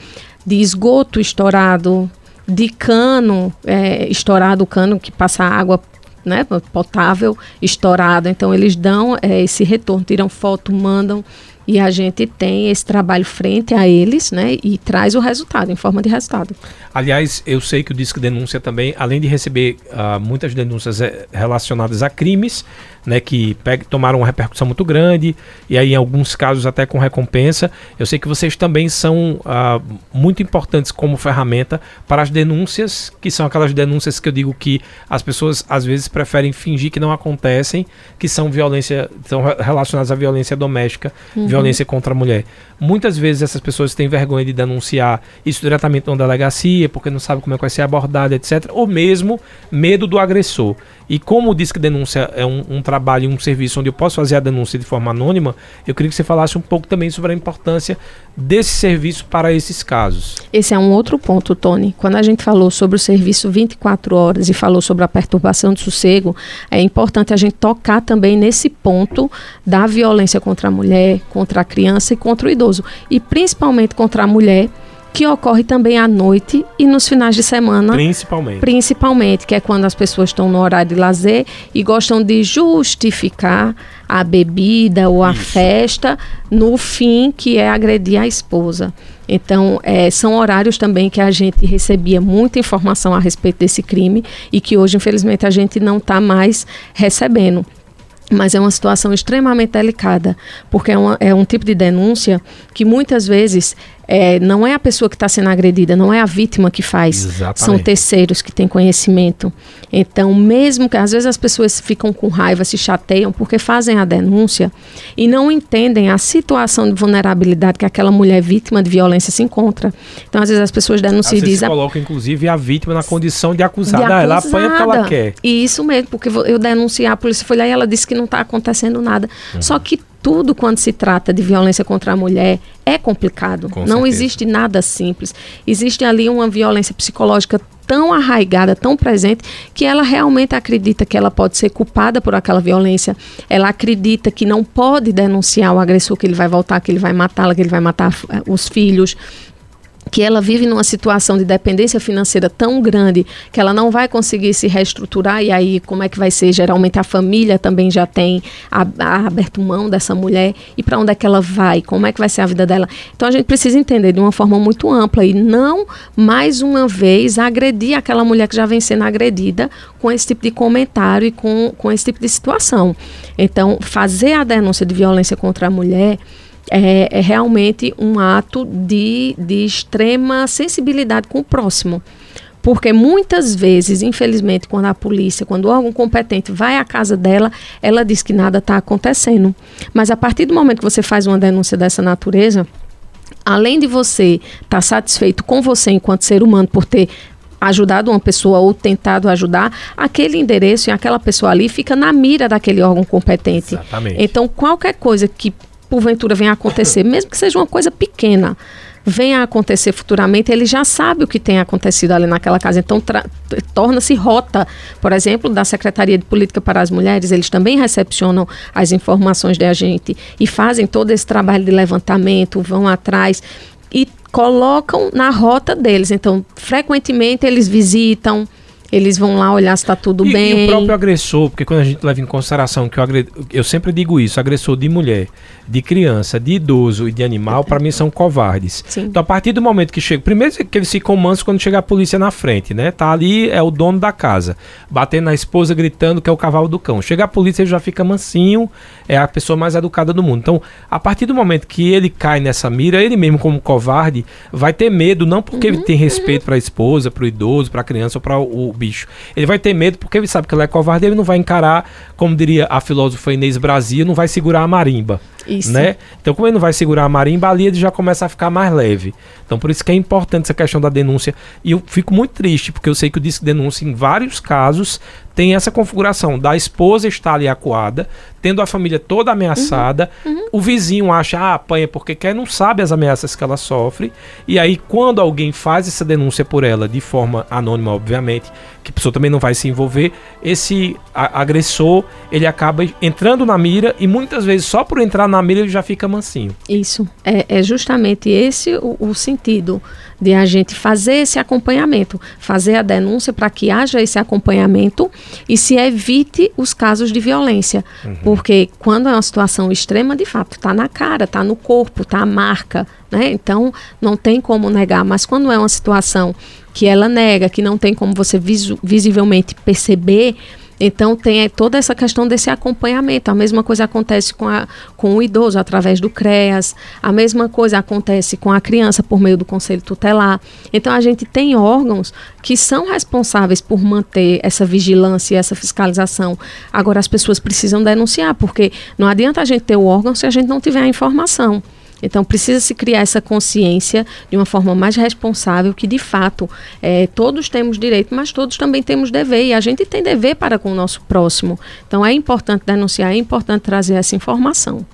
de esgoto estourado, de cano é, estourado, cano que passa água né, potável estourado. Então eles dão é, esse retorno, tiram foto, mandam e a gente tem esse trabalho frente a eles, né, e traz o resultado em forma de resultado. Aliás, eu sei que o Disque Denúncia também, além de receber uh, muitas denúncias eh, relacionadas a crimes, né, que tomaram uma repercussão muito grande, e aí em alguns casos até com recompensa. Eu sei que vocês também são uh, muito importantes como ferramenta para as denúncias, que são aquelas denúncias que eu digo que as pessoas às vezes preferem fingir que não acontecem, que são violência, são relacionadas à violência doméstica, uhum. violência contra a mulher. Muitas vezes essas pessoas têm vergonha de denunciar isso diretamente numa delegacia, porque não sabe como é que vai ser abordado, etc. Ou mesmo medo do agressor. E como diz que denúncia é um, um trabalho, um serviço onde eu posso fazer a denúncia de forma anônima, eu queria que você falasse um pouco também sobre a importância desse serviço para esses casos. Esse é um outro ponto, Tony. Quando a gente falou sobre o serviço 24 horas e falou sobre a perturbação de sossego, é importante a gente tocar também nesse ponto da violência contra a mulher, contra a criança e contra o idoso. E principalmente contra a mulher que ocorre também à noite e nos finais de semana. Principalmente. Principalmente, que é quando as pessoas estão no horário de lazer e gostam de justificar a bebida ou a Isso. festa no fim, que é agredir a esposa. Então, é, são horários também que a gente recebia muita informação a respeito desse crime e que hoje, infelizmente, a gente não está mais recebendo. Mas é uma situação extremamente delicada, porque é, uma, é um tipo de denúncia que muitas vezes é, não é a pessoa que está sendo agredida, não é a vítima que faz, Exatamente. são terceiros que têm conhecimento. Então, mesmo que às vezes as pessoas ficam com raiva, se chateiam porque fazem a denúncia e não entendem a situação de vulnerabilidade que aquela mulher vítima de violência se encontra. Então, às vezes as pessoas denunciam e dizem. coloca inclusive a vítima na condição de acusada. De acusada. Ah, ela apanha porque ela quer. Isso mesmo, porque eu denunciei, a polícia foi lá e ela disse que não está acontecendo nada. Uhum. Só que tudo quando se trata de violência contra a mulher é complicado. Com Não certeza. existe nada simples. Existe ali uma violência psicológica tão arraigada, tão presente, que ela realmente acredita que ela pode ser culpada por aquela violência. Ela acredita que não pode denunciar o agressor, que ele vai voltar, que ele vai matá-la, que ele vai matar eh, os filhos que ela vive numa situação de dependência financeira tão grande que ela não vai conseguir se reestruturar e aí como é que vai ser? Geralmente a família também já tem a, a aberto mão dessa mulher e para onde é que ela vai? Como é que vai ser a vida dela? Então a gente precisa entender de uma forma muito ampla e não mais uma vez agredir aquela mulher que já vem sendo agredida com esse tipo de comentário e com, com esse tipo de situação. Então fazer a denúncia de violência contra a mulher é, é realmente um ato de, de extrema sensibilidade com o próximo. Porque muitas vezes, infelizmente, quando a polícia, quando o órgão competente vai à casa dela, ela diz que nada está acontecendo. Mas a partir do momento que você faz uma denúncia dessa natureza, além de você estar tá satisfeito com você enquanto ser humano por ter ajudado uma pessoa ou tentado ajudar, aquele endereço e aquela pessoa ali fica na mira daquele órgão competente. Exatamente. Então, qualquer coisa que porventura venha a acontecer, mesmo que seja uma coisa pequena, venha a acontecer futuramente, ele já sabe o que tem acontecido ali naquela casa. Então, torna-se rota, por exemplo, da Secretaria de Política para as Mulheres, eles também recepcionam as informações da gente e fazem todo esse trabalho de levantamento, vão atrás e colocam na rota deles. Então, frequentemente eles visitam eles vão lá olhar se está tudo e, bem. E o próprio agressor, porque quando a gente leva em consideração que o agre... eu sempre digo isso, agressor de mulher, de criança, de idoso e de animal, para mim são covardes. Sim. Então a partir do momento que chega, primeiro que eles ficam mansos quando chega a polícia na frente, né? Tá ali é o dono da casa, batendo na esposa, gritando que é o cavalo do cão. Chega a polícia ele já fica mansinho, é a pessoa mais educada do mundo. Então a partir do momento que ele cai nessa mira, ele mesmo como covarde vai ter medo, não porque uhum, ele tem respeito uhum. para a esposa, para o idoso, para a criança ou para o, o bicho. Ele vai ter medo porque ele sabe que ela é covarde, ele não vai encarar, como diria a filósofa Inês Brasil, não vai segurar a marimba. Isso. Né? Então, como ele não vai segurar a marimba, ali ele já começa a ficar mais leve. Então, por isso que é importante essa questão da denúncia. E eu fico muito triste, porque eu sei que o Disque Denúncia, em vários casos, tem essa configuração da esposa estar ali acuada, tendo a família toda ameaçada, uhum. Uhum. o vizinho acha, ah, apanha porque quer, não sabe as ameaças que ela sofre, e aí quando alguém faz essa denúncia por ela, de forma anônima, obviamente, que a pessoa também não vai se envolver, esse agressor, ele acaba entrando na mira, e muitas vezes só por entrar na mira ele já fica mansinho. Isso, é, é justamente esse o, o sentido de a gente fazer esse acompanhamento, fazer a denúncia para que haja esse acompanhamento e se evite os casos de violência. Uhum. Porque quando é uma situação extrema, de fato, está na cara, está no corpo, está a marca. Né? Então, não tem como negar. Mas quando é uma situação que ela nega, que não tem como você visu visivelmente perceber então tem toda essa questão desse acompanhamento. A mesma coisa acontece com, a, com o idoso através do CREAS, a mesma coisa acontece com a criança por meio do conselho tutelar. Então a gente tem órgãos que são responsáveis por manter essa vigilância e essa fiscalização. Agora as pessoas precisam denunciar, porque não adianta a gente ter o órgão se a gente não tiver a informação. Então, precisa se criar essa consciência de uma forma mais responsável, que de fato é, todos temos direito, mas todos também temos dever, e a gente tem dever para com o nosso próximo. Então, é importante denunciar, é importante trazer essa informação.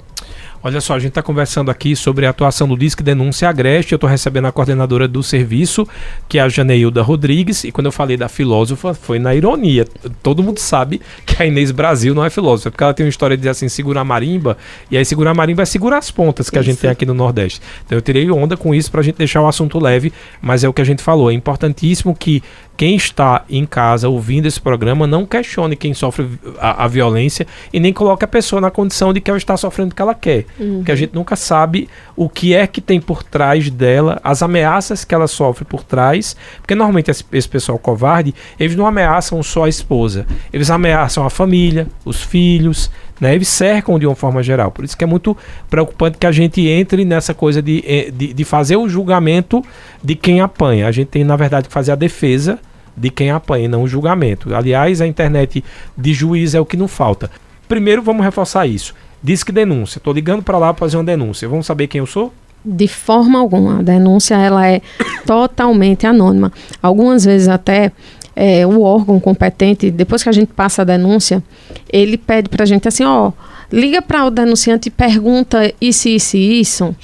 Olha só, a gente está conversando aqui sobre a atuação do Disque Denúncia Agreste. Eu estou recebendo a coordenadora do serviço, que é a Janeilda Rodrigues. E quando eu falei da filósofa, foi na ironia. Todo mundo sabe que a Inês Brasil não é filósofa, porque ela tem uma história de assim, segurar a marimba. E aí, segurar a marimba é segurar as pontas que isso. a gente tem aqui no Nordeste. Então, eu tirei onda com isso para a gente deixar o assunto leve. Mas é o que a gente falou. É importantíssimo que quem está em casa ouvindo esse programa não questione quem sofre a, a, violência e nem coloque a pessoa na condição de que ela está sofrendo o que ela quer. Uhum. Porque a gente nunca sabe o que é que tem por trás dela, as ameaças que ela sofre por trás. Porque normalmente esse, esse pessoal covarde, eles não ameaçam só a esposa, eles ameaçam a família, os filhos, né? Eles cercam de uma forma geral. Por isso que é muito preocupante que a gente entre nessa coisa de, eh, de, de fazer o julgamento de quem apanha. A gente tem, na verdade, que fazer a defesa de quem apanha, não o julgamento. Aliás, a internet de juiz é o que não falta. Primeiro, vamos reforçar isso. Diz que denúncia. Estou ligando para lá para fazer uma denúncia. Vamos saber quem eu sou? De forma alguma. A denúncia ela é totalmente anônima. Algumas vezes até é, o órgão competente, depois que a gente passa a denúncia, ele pede para a gente assim, ó, liga para o denunciante e pergunta isso, isso e isso.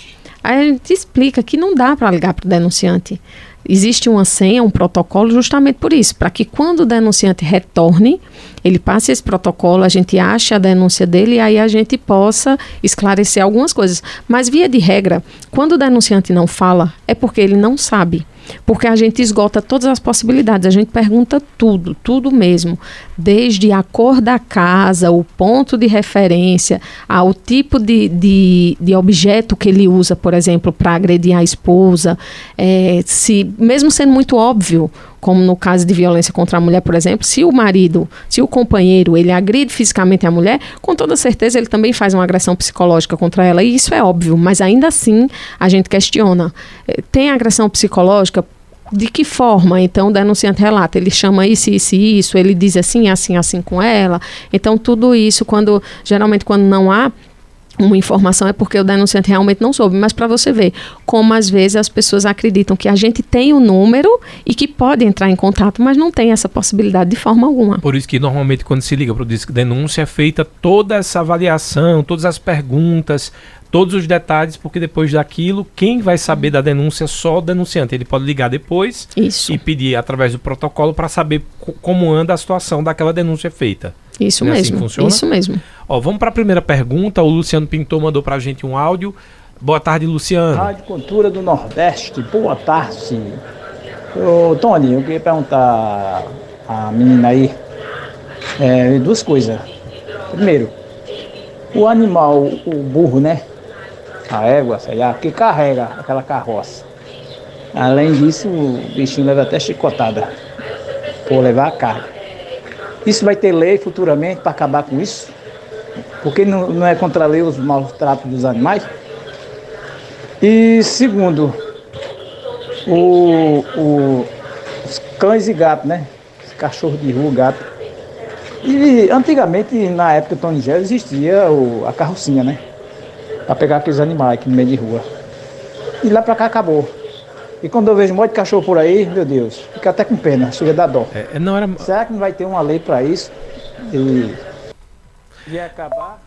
Aí a gente explica que não dá para ligar para o denunciante. Existe uma senha, um protocolo justamente por isso, para que quando o denunciante retorne, ele passe esse protocolo, a gente ache a denúncia dele e aí a gente possa esclarecer algumas coisas. Mas, via de regra, quando o denunciante não fala, é porque ele não sabe. Porque a gente esgota todas as possibilidades, a gente pergunta tudo, tudo mesmo, desde a cor da casa, o ponto de referência, ao tipo de, de, de objeto que ele usa, por exemplo, para agredir a esposa, é, se mesmo sendo muito óbvio, como no caso de violência contra a mulher, por exemplo, se o marido, se o companheiro, ele agride fisicamente a mulher, com toda certeza ele também faz uma agressão psicológica contra ela, e isso é óbvio, mas ainda assim a gente questiona. Eh, tem agressão psicológica? De que forma? Então, o denunciante relata, ele chama isso, isso e isso, ele diz assim, assim, assim com ela. Então, tudo isso, quando geralmente quando não há uma informação é porque o denunciante realmente não soube, mas para você ver como às vezes as pessoas acreditam que a gente tem o um número e que pode entrar em contato, mas não tem essa possibilidade de forma alguma. Por isso que normalmente quando se liga para o disco denúncia é feita toda essa avaliação, todas as perguntas, todos os detalhes, porque depois daquilo, quem vai saber da denúncia é só o denunciante. Ele pode ligar depois Isso. e pedir através do protocolo para saber como anda a situação daquela denúncia feita. Isso Não mesmo. É assim isso mesmo. Ó, vamos para a primeira pergunta. O Luciano Pintor mandou para a gente um áudio. Boa tarde, Luciano. Rádio Cultura do Nordeste. Boa tarde. Ô, Tony, eu queria perguntar a menina aí é, duas coisas. Primeiro, o animal, o burro, né? A égua, sei lá, que carrega aquela carroça. Além disso, o bichinho leva até chicotada por levar a carga. Isso vai ter lei futuramente para acabar com isso? Porque não, não é contra a lei os maus tratos dos animais? E segundo, o, o, os cães e gatos, né? Os cachorros de rua, gato. E antigamente, na época do Tony Gé, existia o, a carrocinha, né? Para pegar aqueles animais aqui no meio de rua. E lá para cá acabou. E quando eu vejo um monte de cachorro por aí, meu Deus, fica até com pena, chega a dar dó. É, não era... Será que não vai ter uma lei para isso? E vai acabar.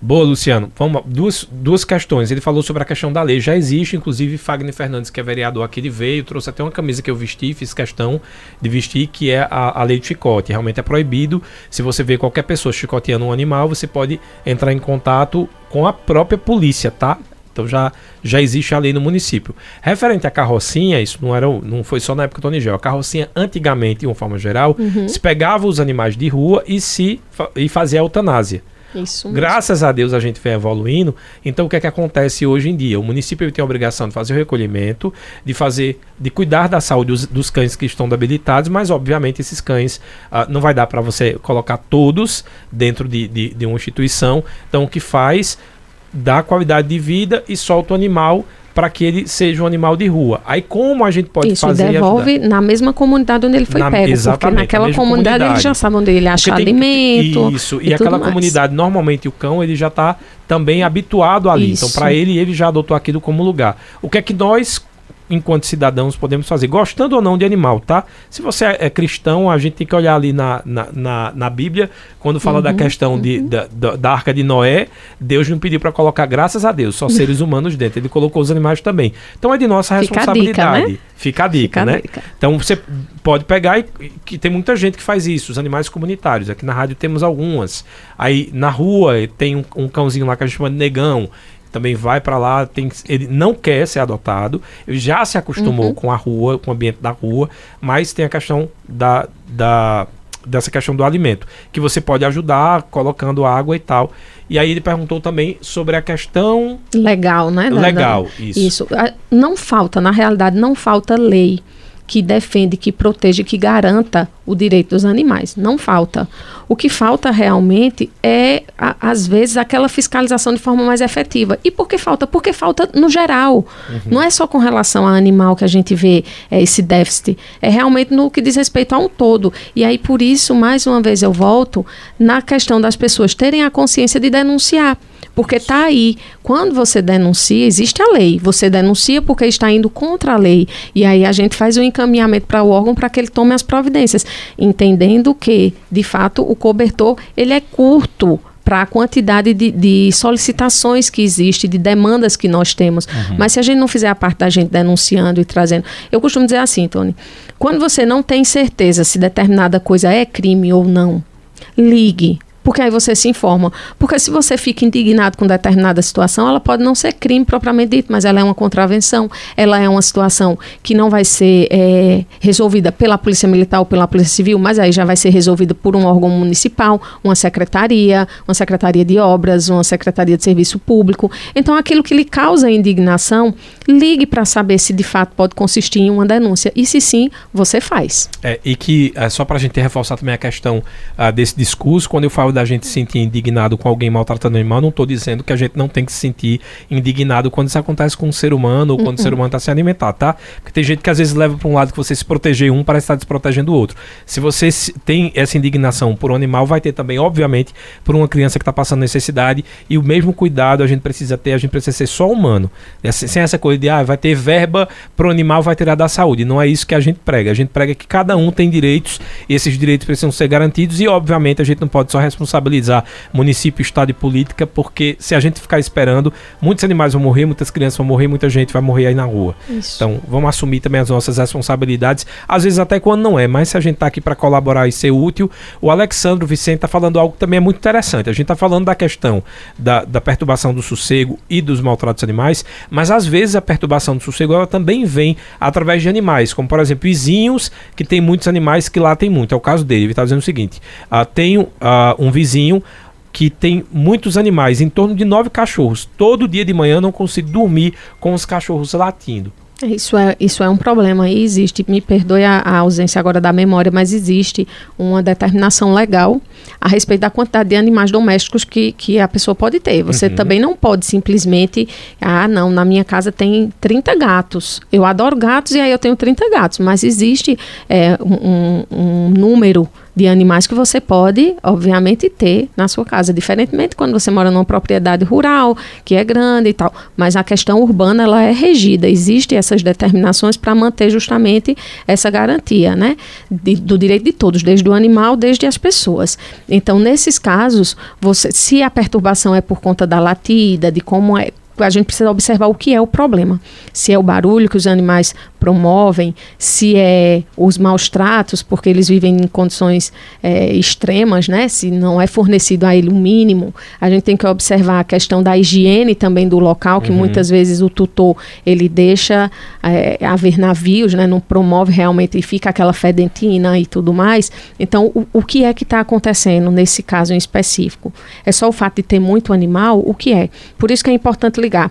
Boa, Luciano. Vamos, duas, duas questões. Ele falou sobre a questão da lei. Já existe, inclusive, Fagner Fernandes, que é vereador aqui, ele veio, trouxe até uma camisa que eu vesti, fiz questão de vestir, que é a, a lei de chicote. Realmente é proibido. Se você vê qualquer pessoa chicoteando um animal, você pode entrar em contato com a própria polícia, tá? Então já, já existe a lei no município. Referente à carrocinha, isso não, era, não foi só na época do Tonigel. A carrocinha, antigamente, de uma forma geral, uhum. se pegava os animais de rua e, se, e fazia a eutanásia. Isso Graças a Deus a gente vem evoluindo. Então o que é que acontece hoje em dia? O município tem a obrigação de fazer o recolhimento, de fazer, de cuidar da saúde dos, dos cães que estão debilitados, mas obviamente esses cães uh, não vai dar para você colocar todos dentro de, de, de uma instituição. Então o que faz dá qualidade de vida e solta o animal para que ele seja um animal de rua. Aí como a gente pode Isso, fazer? devolve na mesma comunidade onde ele foi na, pego, exatamente, porque naquela comunidade, comunidade ele já sabe onde ele acha tem, alimento. Isso, e, e aquela comunidade, normalmente o cão ele já está também habituado ali. Então, Isso. Então para ele, ele já adotou aquilo como lugar. O que é que nós enquanto cidadãos, podemos fazer, gostando ou não de animal, tá? Se você é, é cristão, a gente tem que olhar ali na, na, na, na Bíblia, quando fala uhum, da questão uhum. de, da, da, arca de Noé, Deus não pediu para colocar, graças a Deus, só [LAUGHS] seres humanos dentro, ele colocou os animais também. Então é de nossa responsabilidade. Fica a dica, né? Fica a dica, Fica né? A dica. Então você pode pegar e que tem muita gente que faz isso, os animais comunitários. Aqui na rádio temos algumas. Aí na rua tem um, um cãozinho lá que a gente chama de negão também vai para lá, tem, ele não quer ser adotado, ele já se acostumou uhum. com a rua, com o ambiente da rua, mas tem a questão da, da dessa questão do alimento, que você pode ajudar colocando água e tal. E aí ele perguntou também sobre a questão legal, né? Legal, da, isso. Isso. Não falta, na realidade, não falta lei que defende, que proteja, que garanta o direito dos animais. Não falta. O que falta realmente é, a, às vezes, aquela fiscalização de forma mais efetiva. E por que falta? Porque falta no geral. Uhum. Não é só com relação ao animal que a gente vê é, esse déficit. É realmente no que diz respeito a um todo. E aí, por isso, mais uma vez, eu volto na questão das pessoas terem a consciência de denunciar. Porque está aí. Quando você denuncia, existe a lei. Você denuncia porque está indo contra a lei. E aí a gente faz o um encaminhamento para o órgão para que ele tome as providências, entendendo que, de fato, o cobertor ele é curto para a quantidade de, de, solicitações que existe, de demandas que nós temos. Uhum. Mas se a gente não fizer a parte da gente denunciando e trazendo. Eu costumo dizer assim, Tony, quando você não tem certeza se determinada coisa é crime ou não, ligue porque aí você se informa. Porque se você fica indignado com determinada situação, ela pode não ser crime propriamente dito, mas ela é uma contravenção, ela é uma situação que não vai ser é, resolvida pela Polícia Militar ou pela Polícia Civil, mas aí já vai ser resolvida por um órgão municipal, uma secretaria, uma secretaria de obras, uma secretaria de serviço público. Então, aquilo que lhe causa indignação, ligue para saber se de fato pode consistir em uma denúncia. E se sim, você faz. É, e que, é, só para a gente reforçar também a questão uh, desse discurso, quando eu falo da gente se sentir indignado com alguém maltratando um animal, não estou dizendo que a gente não tem que se sentir indignado quando isso acontece com um ser humano ou quando o ser humano está se alimentar, tá? Porque tem gente que às vezes leva para um lado que você se proteger um parece estar desprotegendo o outro. Se você tem essa indignação por um animal, vai ter também, obviamente, por uma criança que está passando necessidade e o mesmo cuidado a gente precisa ter, a gente precisa ser só humano. Sem essa coisa de, ah, vai ter verba para o animal, vai tirar da saúde. Não é isso que a gente prega. A gente prega que cada um tem direitos e esses direitos precisam ser garantidos e, obviamente, a gente não pode só responsabilizar responsabilizar município, estado e política, porque se a gente ficar esperando, muitos animais vão morrer, muitas crianças vão morrer, muita gente vai morrer aí na rua. Isso. Então, vamos assumir também as nossas responsabilidades, às vezes até quando não é, mas se a gente está aqui para colaborar e ser útil, o Alexandro Vicente está falando algo que também é muito interessante. A gente está falando da questão da, da perturbação do sossego e dos maltratos animais, mas às vezes a perturbação do sossego ela também vem através de animais, como por exemplo vizinhos que tem muitos animais que lá tem muito. É o caso dele. Ele está dizendo o seguinte: uh, tenho uh, um vizinho vizinho que tem muitos animais, em torno de nove cachorros. Todo dia de manhã não consigo dormir com os cachorros latindo. Isso é, isso é um problema e existe, me perdoe a, a, ausência agora da memória, mas existe uma determinação legal a respeito da quantidade de animais domésticos que, que a pessoa pode ter. Você uhum. também não pode simplesmente, ah, não, na minha casa tem 30 gatos. Eu adoro gatos e aí eu tenho 30 gatos, mas existe é, um, um número de animais que você pode, obviamente, ter na sua casa. Diferentemente quando você mora numa propriedade rural, que é grande e tal. Mas a questão urbana, ela é regida. Existem essas determinações para manter justamente essa garantia, né? De, do direito de todos, desde o animal, desde as pessoas. Então, nesses casos, você, se a perturbação é por conta da latida, de como é a gente precisa observar o que é o problema. Se é o barulho que os animais promovem, se é os maus tratos, porque eles vivem em condições é, extremas, né? Se não é fornecido a ele o mínimo, a gente tem que observar a questão da higiene também do local, que uhum. muitas vezes o tutor ele deixa é, haver navios, né? Não promove realmente e fica aquela fedentina e tudo mais. Então, o, o que é que está acontecendo nesse caso em específico? É só o fato de ter muito animal? O que é? Por isso que é importante ligar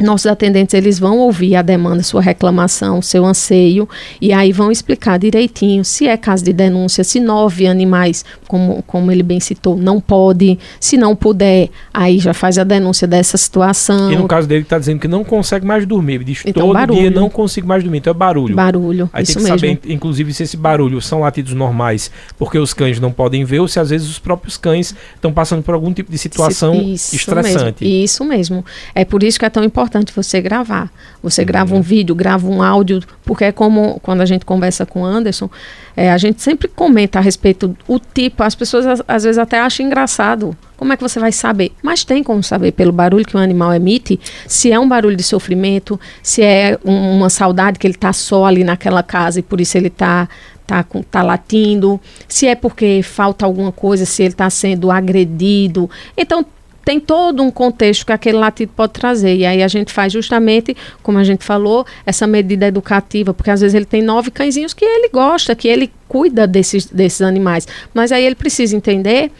nossos atendentes eles vão ouvir a demanda, sua reclamação, seu anseio e aí vão explicar direitinho se é caso de denúncia, se nove animais, como, como ele bem citou, não pode, se não puder, aí já faz a denúncia dessa situação. E no caso dele está dizendo que não consegue mais dormir, ele diz então, todo barulho. dia não consigo mais dormir, então é barulho. Barulho, aí isso tem que mesmo. saber, inclusive, se esse barulho são latidos normais, porque os cães não podem ver, ou se às vezes os próprios cães estão passando por algum tipo de situação isso estressante. Mesmo, isso mesmo. É por isso que é tão importante importante você gravar. Você uhum. grava um vídeo, grava um áudio, porque é como quando a gente conversa com o Anderson, é, a gente sempre comenta a respeito do tipo, as pessoas às, às vezes até acham engraçado. Como é que você vai saber? Mas tem como saber pelo barulho que o animal emite, se é um barulho de sofrimento, se é um, uma saudade que ele está só ali naquela casa e por isso ele está tá, tá latindo, se é porque falta alguma coisa, se ele está sendo agredido. Então, tem todo um contexto que aquele latido pode trazer. E aí a gente faz justamente, como a gente falou, essa medida educativa, porque às vezes ele tem nove cãezinhos que ele gosta, que ele cuida desses, desses animais. Mas aí ele precisa entender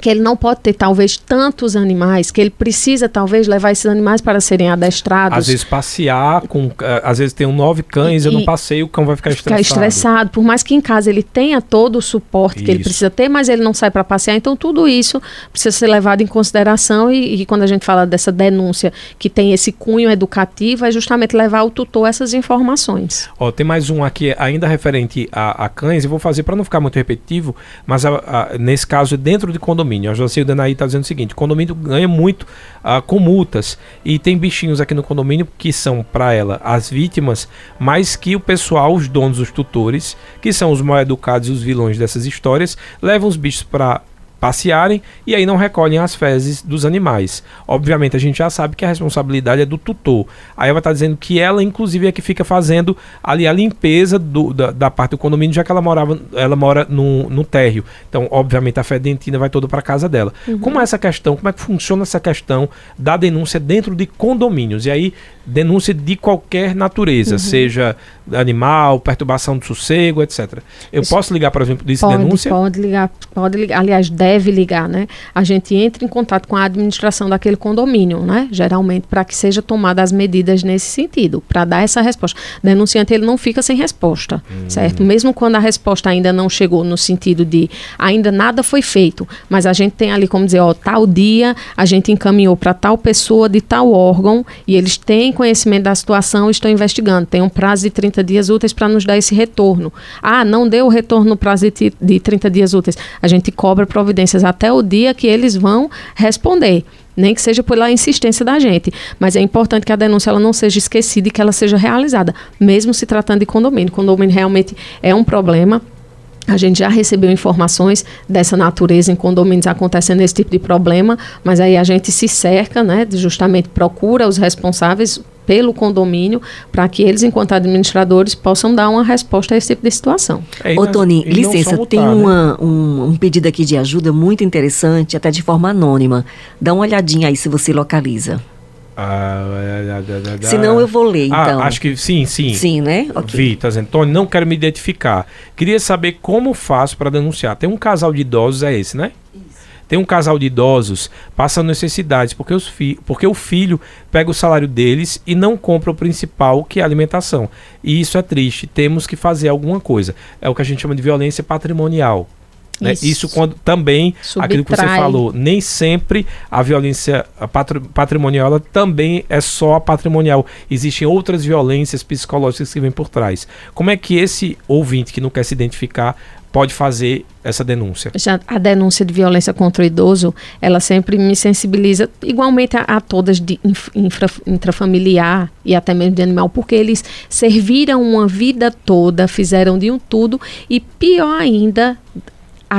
que ele não pode ter talvez tantos animais, que ele precisa talvez levar esses animais para serem adestrados. Às vezes passear com, eh, às vezes tem um nove cães, e, eu não passei, o cão vai ficar estressado. Ficar estressado, por mais que em casa ele tenha todo o suporte isso. que ele precisa ter, mas ele não sai para passear, então tudo isso precisa ser levado em consideração e, e, quando a gente fala dessa denúncia que tem esse cunho educativo, é justamente levar o tutor essas informações. Ó, tem mais um aqui ainda referente a, a cães, eu vou fazer para não ficar muito repetitivo, mas a, a, nesse caso dentro de condomínio condomínio. A Jocilda Danaí está dizendo o seguinte: o condomínio ganha muito uh, com multas e tem bichinhos aqui no condomínio que são para ela as vítimas, mas que o pessoal, os donos, os tutores, que são os mal educados e os vilões dessas histórias, levam os bichos para passearem e aí não recolhem as fezes dos animais. Obviamente, a gente já sabe que a responsabilidade é do tutor. Aí ela está dizendo que ela, inclusive, é que fica fazendo ali a limpeza do, da, da, parte do condomínio, já que ela morava, ela mora no, no térreo. Então, obviamente, a fedentina vai toda para casa dela. Uhum. Como é essa questão? Como é que funciona essa questão da denúncia dentro de condomínios? E aí, denúncia de qualquer natureza, uhum. seja animal, perturbação do sossego, etc. Eu Isso. posso ligar, por exemplo, disse pode, denúncia? Pode ligar, pode ligar. Aliás, deve ligar, né? A gente entra em contato com a administração daquele condomínio, né? Geralmente, para que seja tomada as medidas nesse sentido, para dar essa resposta. O denunciante ele não fica sem resposta, hum. certo? Mesmo quando a resposta ainda não chegou no sentido de ainda nada foi feito, mas a gente tem ali como dizer, ó, tal dia a gente encaminhou para tal pessoa de tal órgão e eles têm conhecimento da situação e estão investigando. Tem um prazo de 30 dias úteis para nos dar esse retorno. Ah, não deu o retorno no prazo de, de 30 dias úteis. A gente cobra providências até o dia que eles vão responder nem que seja pela insistência da gente. Mas é importante que a denúncia ela não seja esquecida e que ela seja realizada, mesmo se tratando de condomínio. Condomínio realmente é um problema. A gente já recebeu informações dessa natureza em condomínios acontecendo esse tipo de problema, mas aí a gente se cerca, né, justamente procura os responsáveis pelo condomínio para que eles, enquanto administradores, possam dar uma resposta a esse tipo de situação. É, Ô, Tony, licença, tem né? uma, um, um, pedido aqui de ajuda muito interessante, até de forma anônima. Dá uma olhadinha aí se você localiza. Ah, Se não, eu vou ler, ah, então. acho que sim, sim. Sim, né? Okay. Vi, tá dizendo, Tony, não quero me identificar. Queria saber como faço para denunciar. Tem um casal de idosos, é esse, né? Tem um casal de idosos passando necessidades porque, os fi porque o filho pega o salário deles e não compra o principal, que é a alimentação. E isso é triste. Temos que fazer alguma coisa. É o que a gente chama de violência patrimonial. Né? Isso. Isso. quando também, Subtrai. aquilo que você falou, nem sempre a violência patrimonial também é só a patrimonial. Existem outras violências psicológicas que vêm por trás. Como é que esse ouvinte que não quer se identificar pode fazer essa denúncia? Já a denúncia de violência contra o idoso, ela sempre me sensibiliza, igualmente a, a todas de infra, intrafamiliar e até mesmo de animal, porque eles serviram uma vida toda, fizeram de um tudo e pior ainda,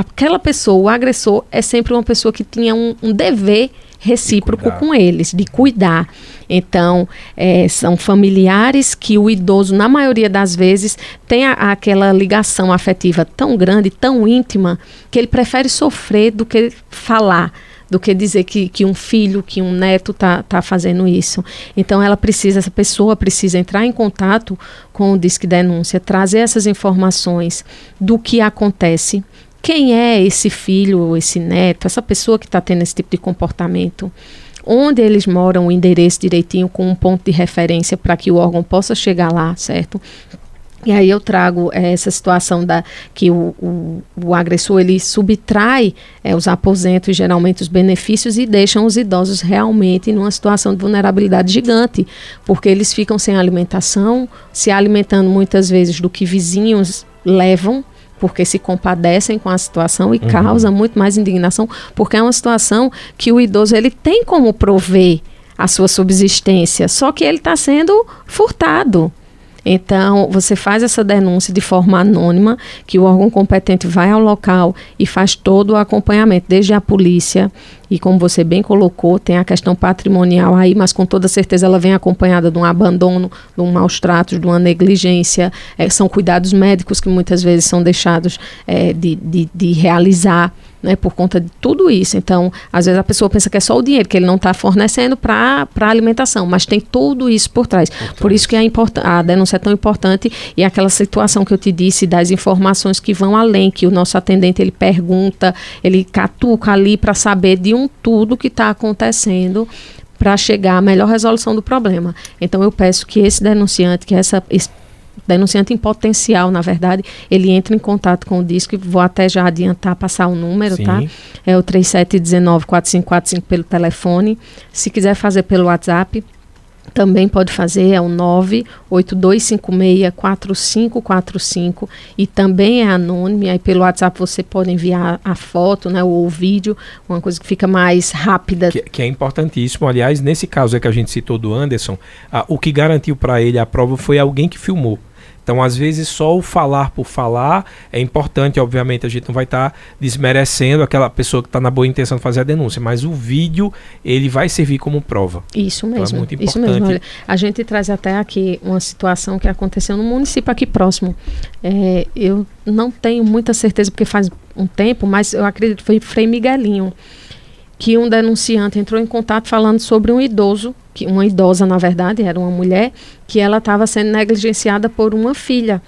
aquela pessoa, o agressor, é sempre uma pessoa que tinha um, um dever recíproco com eles, de cuidar. Então, é, são familiares que o idoso, na maioria das vezes, tem a, aquela ligação afetiva tão grande, tão íntima, que ele prefere sofrer do que falar do que dizer que, que um filho, que um neto está tá fazendo isso. Então ela precisa, essa pessoa precisa entrar em contato com o Disque Denúncia, trazer essas informações do que acontece, quem é esse filho ou esse neto, essa pessoa que está tendo esse tipo de comportamento? Onde eles moram, o endereço direitinho, com um ponto de referência para que o órgão possa chegar lá, certo? E aí eu trago é, essa situação da que o, o, o agressor ele subtrai é, os aposentos, geralmente os benefícios, e deixam os idosos realmente numa situação de vulnerabilidade gigante, porque eles ficam sem alimentação, se alimentando muitas vezes do que vizinhos levam porque se compadecem com a situação e uhum. causa muito mais indignação, porque é uma situação que o idoso ele tem como prover a sua subsistência, só que ele está sendo furtado. Então, você faz essa denúncia de forma anônima, que o órgão competente vai ao local e faz todo o acompanhamento, desde a polícia, e como você bem colocou, tem a questão patrimonial aí, mas com toda certeza ela vem acompanhada de um abandono, de um maus tratos, de uma negligência. É, são cuidados médicos que muitas vezes são deixados é, de, de, de realizar né, por conta de tudo isso. Então, às vezes a pessoa pensa que é só o dinheiro que ele não está fornecendo para a alimentação, mas tem tudo isso por trás. Por, por isso que a, a denúncia é tão importante e aquela situação que eu te disse das informações que vão além, que o nosso atendente ele pergunta, ele catuca ali para saber de um tudo que está acontecendo para chegar à melhor resolução do problema. Então eu peço que esse denunciante, que essa denunciante em potencial, na verdade, ele entra em contato com o disco e vou até já adiantar, passar o número, tá? Sim. tá? É o 3719-4545 pelo telefone. Se quiser fazer pelo WhatsApp, também pode fazer, é o 982564545 e também é anônimo, aí pelo WhatsApp você pode enviar a foto, né, ou o vídeo, uma coisa que fica mais rápida. Que, que é importantíssimo, aliás, nesse caso é que a gente citou do Anderson, o que garantiu para ele a prova foi alguém que filmou Então, às vezes, só o falar por falar é importante, obviamente, a gente não vai estar tá desmerecendo aquela pessoa que está na boa intenção de fazer a denúncia, mas o vídeo, ele vai servir como prova. Isso mesmo. Então, é muito importante. Isso mesmo. Olha, a gente traz até aqui uma situação que aconteceu no município aqui próximo. É, eu não tenho muita certeza, porque faz um tempo, mas eu acredito que foi Frei Miguelinho, que um denunciante entrou em contato falando sobre um idoso que uma idosa, na verdade, era uma mulher, que ela estava sendo negligenciada por uma filha.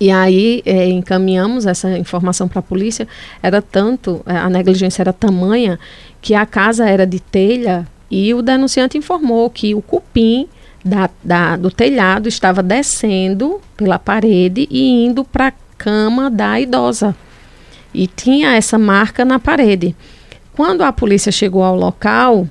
E aí é, encaminhamos essa informação para a polícia. Era tanto, é, a negligência era tamanha, que a casa era de telha e o denunciante informou que o cupim da, da, do telhado estava descendo pela parede e indo para a cama da idosa. E tinha essa marca na parede. Quando a polícia chegou ao local,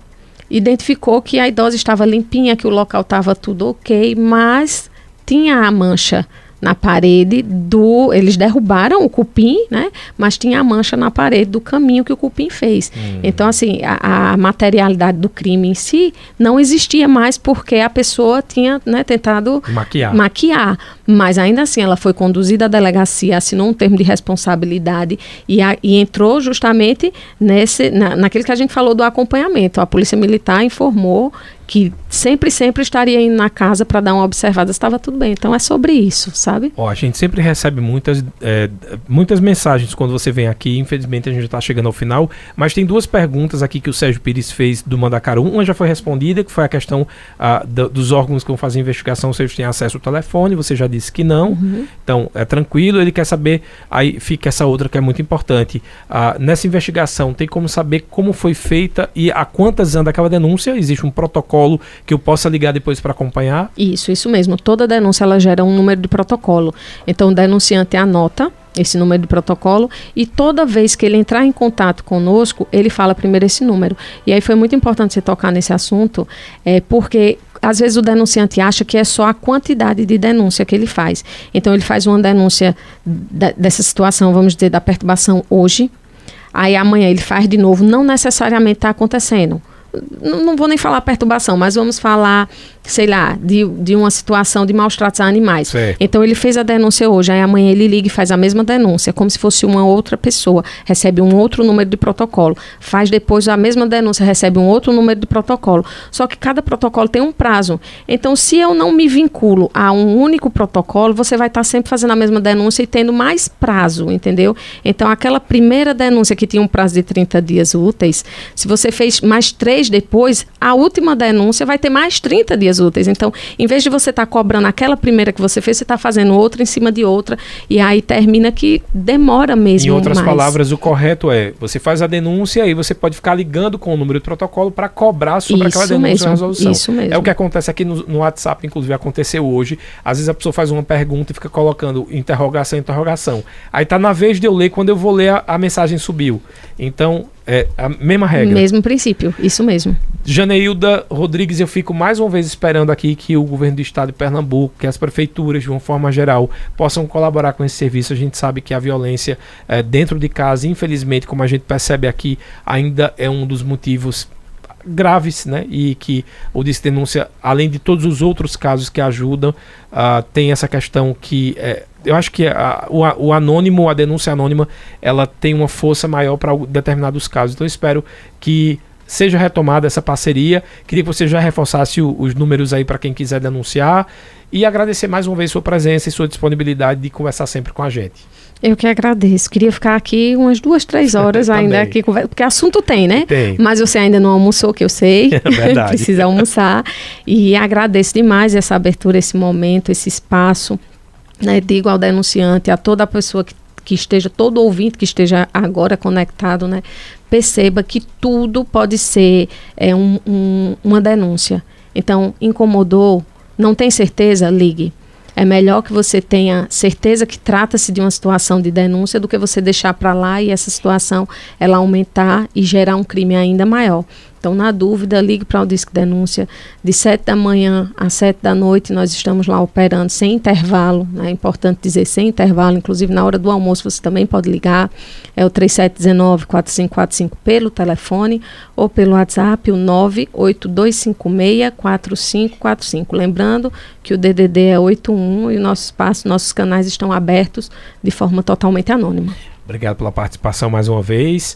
identificou que a idosa estava limpinha, que o local estava tudo ok, mas tinha a mancha na parede do. Eles derrubaram o cupim, né? Mas tinha a mancha na parede do caminho que o cupim fez. Hum. Então, assim, a, a, materialidade do crime em si não existia mais porque a pessoa tinha né, tentado maquiar. maquiar. Mas ainda assim, ela foi conduzida à delegacia, assinou um termo de responsabilidade e, a, e entrou justamente nesse, na, naquele que a gente falou do acompanhamento. A Polícia Militar informou que sempre, sempre estaria indo na casa para dar uma observada se estava tudo bem. Então é sobre isso, sabe? Ó, a gente sempre recebe muitas, é, muitas mensagens quando você vem aqui. Infelizmente a gente está chegando ao final, mas tem duas perguntas aqui que o Sérgio Pires fez do Mandacaru. Uma já foi respondida, que foi a questão ah, do, dos órgãos que vão fazer investigação, se eles têm acesso ao telefone. Você já disse que não. Uhum. Então é tranquilo. Ele quer saber. Aí fica essa outra que é muito importante. Ah, nessa investigação tem como saber como foi feita e a quantas anda aquela denúncia. Existe um protocolo protocolo que eu possa ligar depois para acompanhar? Isso, isso mesmo. Toda denúncia ela gera um número de protocolo. Então o denunciante anota esse número de protocolo e toda vez que ele entrar em contato conosco, ele fala primeiro esse número. E aí foi muito importante você tocar nesse assunto, é, porque às vezes o denunciante acha que é só a quantidade de denúncia que ele faz. Então ele faz uma denúncia dessa situação, vamos dizer, da perturbação hoje, aí amanhã ele faz de novo, não necessariamente está acontecendo não vou nem falar perturbação, mas vamos falar sei lá, de, de uma situação de maus tratos a animais. Então ele fez a denúncia hoje, aí amanhã ele liga e faz a mesma denúncia, como se fosse uma outra pessoa, recebe um outro número de protocolo. Faz depois a mesma denúncia, recebe um outro número de protocolo. Só que cada protocolo tem um prazo. Então, se eu não me vinculo a um único protocolo, você vai estar sempre fazendo a mesma denúncia e tendo mais prazo, entendeu? Então, aquela primeira denúncia que tinha um prazo de 30 dias úteis, se você fez mais três depois, a última denúncia vai ter mais 30 dias dias úteis. Então, em vez de você estar tá cobrando aquela primeira que você fez, você está fazendo outra em cima de outra. E aí termina que demora mesmo. Em outras mais. palavras, o correto é: você faz a denúncia e você pode ficar ligando com o número de protocolo para cobrar sobre isso aquela denúncia mesmo, resolução. Isso mesmo. É o que acontece aqui no, no, WhatsApp, inclusive aconteceu hoje. Às vezes a pessoa faz uma pergunta e fica colocando interrogação, interrogação. Aí tá na vez de eu ler, quando eu vou ler, a, a mensagem subiu. Então, é a mesma regra. Mesmo princípio, isso mesmo. Janeilda Rodrigues, eu fico mais uma vez esperando aqui que o governo do estado de Pernambuco, que as prefeituras, de uma forma geral, possam colaborar com esse serviço. A gente sabe que a violência é, dentro de casa, infelizmente, como a gente percebe aqui, ainda é um dos motivos graves, né? E que o Disque Denúncia, além de todos os outros casos que ajudam, uh, tem essa questão que é, eu acho que a, o, o, anônimo, a denúncia anônima, ela tem uma força maior para determinados casos. Então eu espero que seja retomada essa parceria. Queria que você já reforçasse o, os números aí para quem quiser denunciar e agradecer mais uma vez sua presença e sua disponibilidade de conversar sempre com a gente. Eu que agradeço. Queria ficar aqui umas duas, três [LAUGHS] horas ainda aqui, porque assunto tem, né? Tem. Mas você ainda não almoçou, que eu sei. [LAUGHS] É verdade. [LAUGHS] Precisa almoçar. E agradeço demais essa abertura, esse momento, esse espaço né, digo ao denunciante, a toda pessoa que, que esteja, todo ouvinte que esteja agora conectado, né, perceba que tudo pode ser é, um, um, uma denúncia. Então, incomodou, não tem certeza, ligue. É melhor que você tenha certeza que trata-se de uma situação de denúncia do que você deixar para lá e essa situação ela aumentar e gerar um crime ainda maior. Então, na dúvida, ligue para o Disque Denúncia de 7 da manhã às 7 da noite. Nós estamos lá operando sem intervalo. Né? É importante dizer sem intervalo. Inclusive, na hora do almoço, você também pode ligar. É o 3719-4545 pelo telefone ou pelo WhatsApp, o 98256-4545. Lembrando que o DDD é 81 e o nosso espaço, nossos canais estão abertos de forma totalmente anônima. Obrigado pela participação mais uma vez.